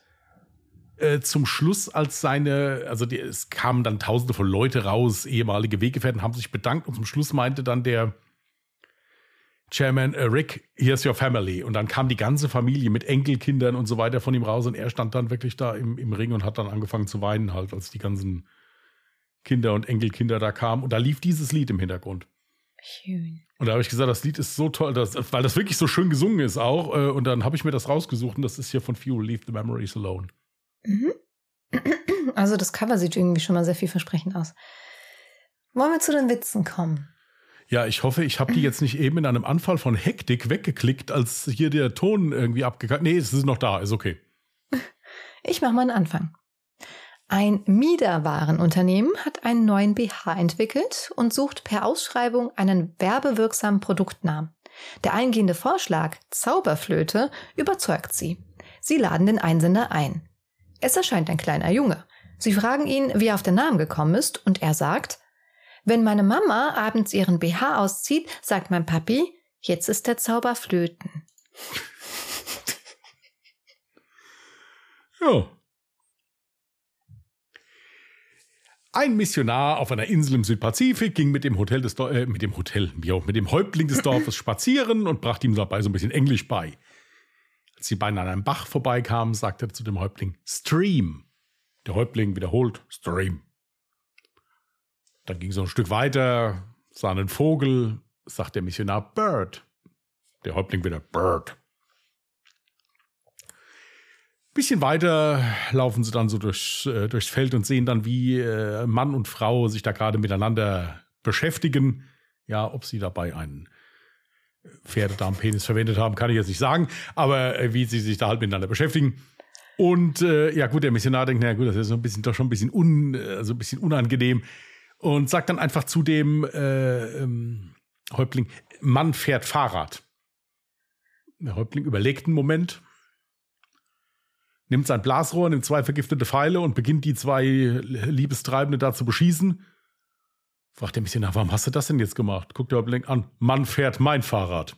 äh, zum Schluss als seine, also die, es kamen dann tausende von Leute raus, ehemalige Weggefährten haben sich bedankt und zum Schluss meinte dann der Chairman äh, Rick, here's your family. Und dann kam die ganze Familie mit Enkelkindern und so weiter von ihm raus und er stand dann wirklich da im, im Ring und hat dann angefangen zu weinen halt, als die ganzen Kinder und Enkelkinder da kamen. Und da lief dieses Lied im Hintergrund. Schön. Und da habe ich gesagt, das Lied ist so toll, dass, weil das wirklich so schön gesungen ist auch. Äh, und dann habe ich mir das rausgesucht und das ist hier von Fuel, Leave the Memories Alone. Mhm. Also das Cover sieht irgendwie schon mal sehr vielversprechend aus. Wollen wir zu den Witzen kommen? Ja, ich hoffe, ich habe die jetzt nicht eben in einem Anfall von Hektik weggeklickt, als hier der Ton irgendwie abgekackt. Nee, es ist noch da, ist okay. Ich mache mal einen Anfang. Ein Miederwarenunternehmen hat einen neuen BH entwickelt und sucht per Ausschreibung einen werbewirksamen Produktnamen. Der eingehende Vorschlag Zauberflöte überzeugt sie. Sie laden den Einsender ein. Es erscheint ein kleiner Junge. Sie fragen ihn, wie er auf den Namen gekommen ist, und er sagt, wenn meine Mama abends ihren BH auszieht, sagt mein Papi, jetzt ist der Zauber flöten. Ja. Ein Missionar auf einer Insel im Südpazifik ging mit dem Hotel des Dor äh, mit dem Hotel, auch mit dem Häuptling des Dorfes spazieren und brachte ihm dabei so ein bisschen Englisch bei. Als die beiden an einem Bach vorbeikamen, sagte er zu dem Häuptling Stream. Der Häuptling wiederholt Stream. Dann ging so ein Stück weiter, sah einen Vogel, sagt der Missionar Bird. Der Häuptling wieder Bird. Bisschen weiter laufen sie dann so durchs, äh, durchs Feld und sehen dann, wie äh, Mann und Frau sich da gerade miteinander beschäftigen. Ja, ob sie dabei einen Pferdedarmpenis verwendet haben, kann ich jetzt nicht sagen, aber äh, wie sie sich da halt miteinander beschäftigen. Und äh, ja, gut, der Missionar denkt, na gut, das ist so ein bisschen, doch schon ein bisschen, un, also ein bisschen unangenehm und sagt dann einfach zu dem äh, ähm, Häuptling, Mann fährt Fahrrad. Der Häuptling überlegt einen Moment, nimmt sein Blasrohr, nimmt zwei vergiftete Pfeile und beginnt die zwei Liebestreibende da zu beschießen. Fragt er mich nach, warum hast du das denn jetzt gemacht? Guckt der Häuptling an, Mann fährt mein Fahrrad.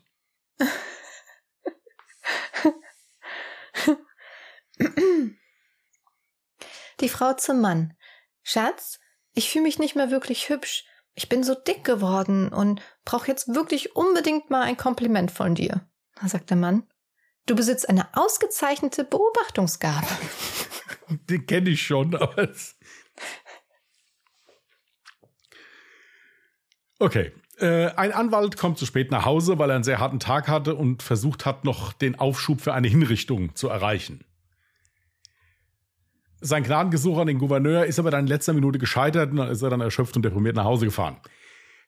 Die Frau zum Mann. Schatz, ich fühle mich nicht mehr wirklich hübsch. Ich bin so dick geworden und brauche jetzt wirklich unbedingt mal ein Kompliment von dir. Sagt der Mann. Du besitzt eine ausgezeichnete Beobachtungsgabe. Den kenne ich schon, aber es Okay. Äh, ein Anwalt kommt zu spät nach Hause, weil er einen sehr harten Tag hatte und versucht hat, noch den Aufschub für eine Hinrichtung zu erreichen. Sein Gnadengesuch an den Gouverneur ist aber dann in letzter Minute gescheitert und dann ist er dann erschöpft und deprimiert nach Hause gefahren.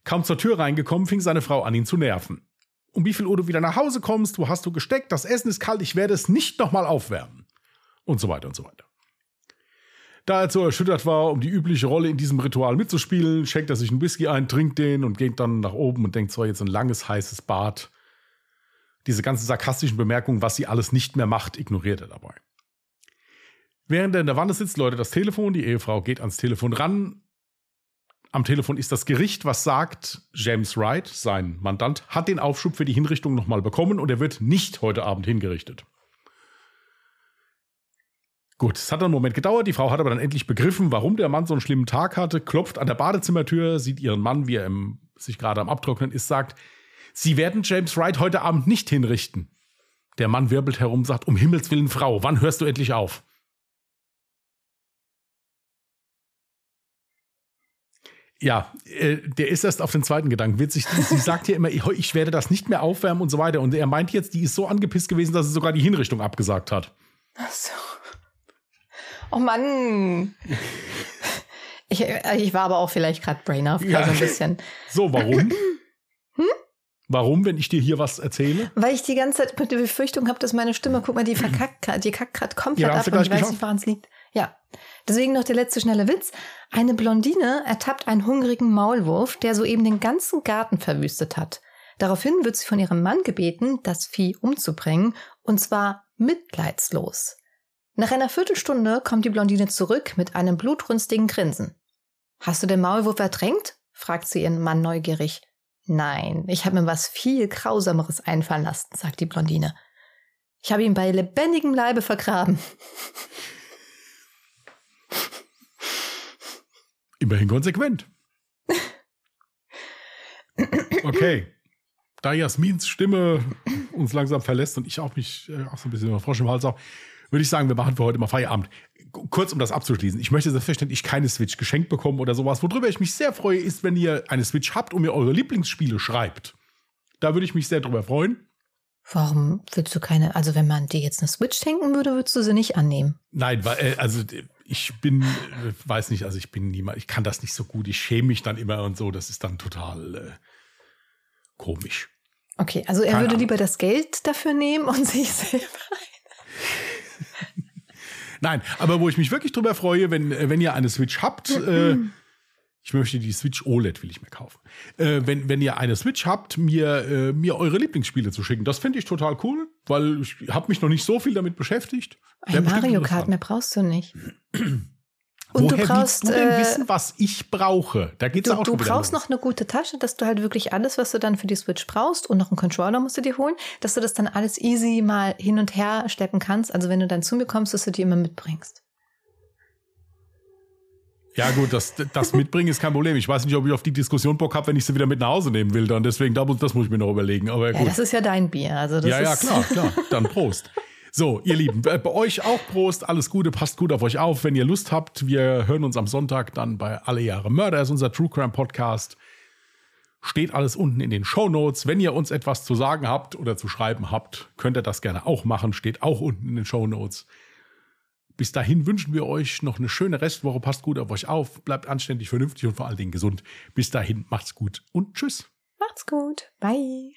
Kaum zur Tür reingekommen, fing seine Frau an, ihn zu nerven. Um wie viel Uhr du wieder nach Hause kommst, wo hast du gesteckt, das Essen ist kalt, ich werde es nicht nochmal aufwärmen. Und so weiter und so weiter. Da er so erschüttert war, um die übliche Rolle in diesem Ritual mitzuspielen, schenkt er sich einen Whisky ein, trinkt den und geht dann nach oben und denkt zwar jetzt ein langes, heißes Bad. Diese ganzen sarkastischen Bemerkungen, was sie alles nicht mehr macht, ignoriert er dabei. Während er in der Wanne sitzt, läutet das Telefon, die Ehefrau geht ans Telefon ran. Am Telefon ist das Gericht, was sagt, James Wright, sein Mandant, hat den Aufschub für die Hinrichtung nochmal bekommen und er wird nicht heute Abend hingerichtet. Gut, es hat einen Moment gedauert, die Frau hat aber dann endlich begriffen, warum der Mann so einen schlimmen Tag hatte, klopft an der Badezimmertür, sieht ihren Mann, wie er im, sich gerade am Abtrocknen ist, sagt, Sie werden James Wright heute Abend nicht hinrichten. Der Mann wirbelt herum, sagt, um Himmels Willen, Frau, wann hörst du endlich auf? Ja, äh, der ist erst auf den zweiten Gedanken witzig. Sie sagt ja immer, ich, werde das nicht mehr aufwärmen und so weiter. Und er meint jetzt, die ist so angepisst gewesen, dass sie sogar die Hinrichtung abgesagt hat. Ach so. Oh Mann. Ich, äh, ich war aber auch vielleicht gerade Brain auf, ja. so ein bisschen. So, warum? Hm? Warum, wenn ich dir hier was erzähle? Weil ich die ganze Zeit die Befürchtung habe, dass meine Stimme, guck mal, die verkackt, die kackt gerade komplett ja, ab und ich weiß nicht, woran es liegt. Ja. Deswegen noch der letzte schnelle Witz. Eine Blondine ertappt einen hungrigen Maulwurf, der soeben den ganzen Garten verwüstet hat. Daraufhin wird sie von ihrem Mann gebeten, das Vieh umzubringen, und zwar mitleidslos. Nach einer Viertelstunde kommt die Blondine zurück mit einem blutrünstigen Grinsen. Hast du den Maulwurf ertränkt? fragt sie ihren Mann neugierig. Nein, ich habe mir was viel Grausameres einfallen lassen, sagt die Blondine. Ich habe ihn bei lebendigem Leibe vergraben. Immerhin konsequent. Okay. da Jasmins Stimme uns langsam verlässt und ich auch mich äh, auch so ein bisschen Frosch im Hals auch, würde ich sagen, wir machen für heute mal Feierabend. Kurz, um das abzuschließen. Ich möchte selbstverständlich keine Switch geschenkt bekommen oder sowas. Worüber ich mich sehr freue, ist, wenn ihr eine Switch habt und mir eure Lieblingsspiele schreibt. Da würde ich mich sehr drüber freuen. Warum würdest du keine, also wenn man dir jetzt eine Switch schenken würde, würdest du sie nicht annehmen? Nein, weil, äh, also ich bin, äh, weiß nicht, also ich bin niemand, ich kann das nicht so gut, ich schäme mich dann immer und so, das ist dann total äh, komisch. Okay, also er Keine würde Ahnung. lieber das Geld dafür nehmen und sich selber. Nein, aber wo ich mich wirklich drüber freue, wenn, äh, wenn ihr eine Switch habt, äh, ich möchte die Switch OLED, will ich mir kaufen. Äh, wenn, wenn ihr eine Switch habt, mir, äh, mir eure Lieblingsspiele zu schicken, das finde ich total cool, weil ich habe mich noch nicht so viel damit beschäftigt. Ein Mario Kart mehr brauchst du nicht. Und Woher du brauchst, du denn äh, wissen, was ich brauche? Da geht's du, auch du brauchst los. noch eine gute Tasche, dass du halt wirklich alles, was du dann für die Switch brauchst und noch einen Controller musst du dir holen, dass du das dann alles easy mal hin und her schleppen kannst. Also wenn du dann zu mir kommst, dass du die immer mitbringst. Ja gut, das, das mitbringen ist kein Problem. Ich weiß nicht, ob ich auf die Diskussion Bock habe, wenn ich sie wieder mit nach Hause nehmen will. Dann deswegen, das muss ich mir noch überlegen. Aber Ja, gut. das ist ja dein Bier. Also das ja, ja, klar, klar. Dann Prost. So, ihr Lieben, bei bei euch auch Prost, alles Gute, passt gut auf euch auf. Wenn ihr Lust habt, wir hören uns am Sonntag dann bei Alle Jahre Mörder, ist unser True Crime Podcast. Steht alles unten in den Show Notes. Wenn ihr uns etwas zu sagen habt oder zu schreiben habt, könnt ihr das gerne auch machen. Steht auch unten in den Show Notes. Bis dahin wünschen wir euch noch eine schöne Restwoche. Passt gut auf euch auf. Bleibt anständig, vernünftig und vor allen Dingen gesund. Bis dahin, macht's gut und tschüss. Macht's gut. Bye.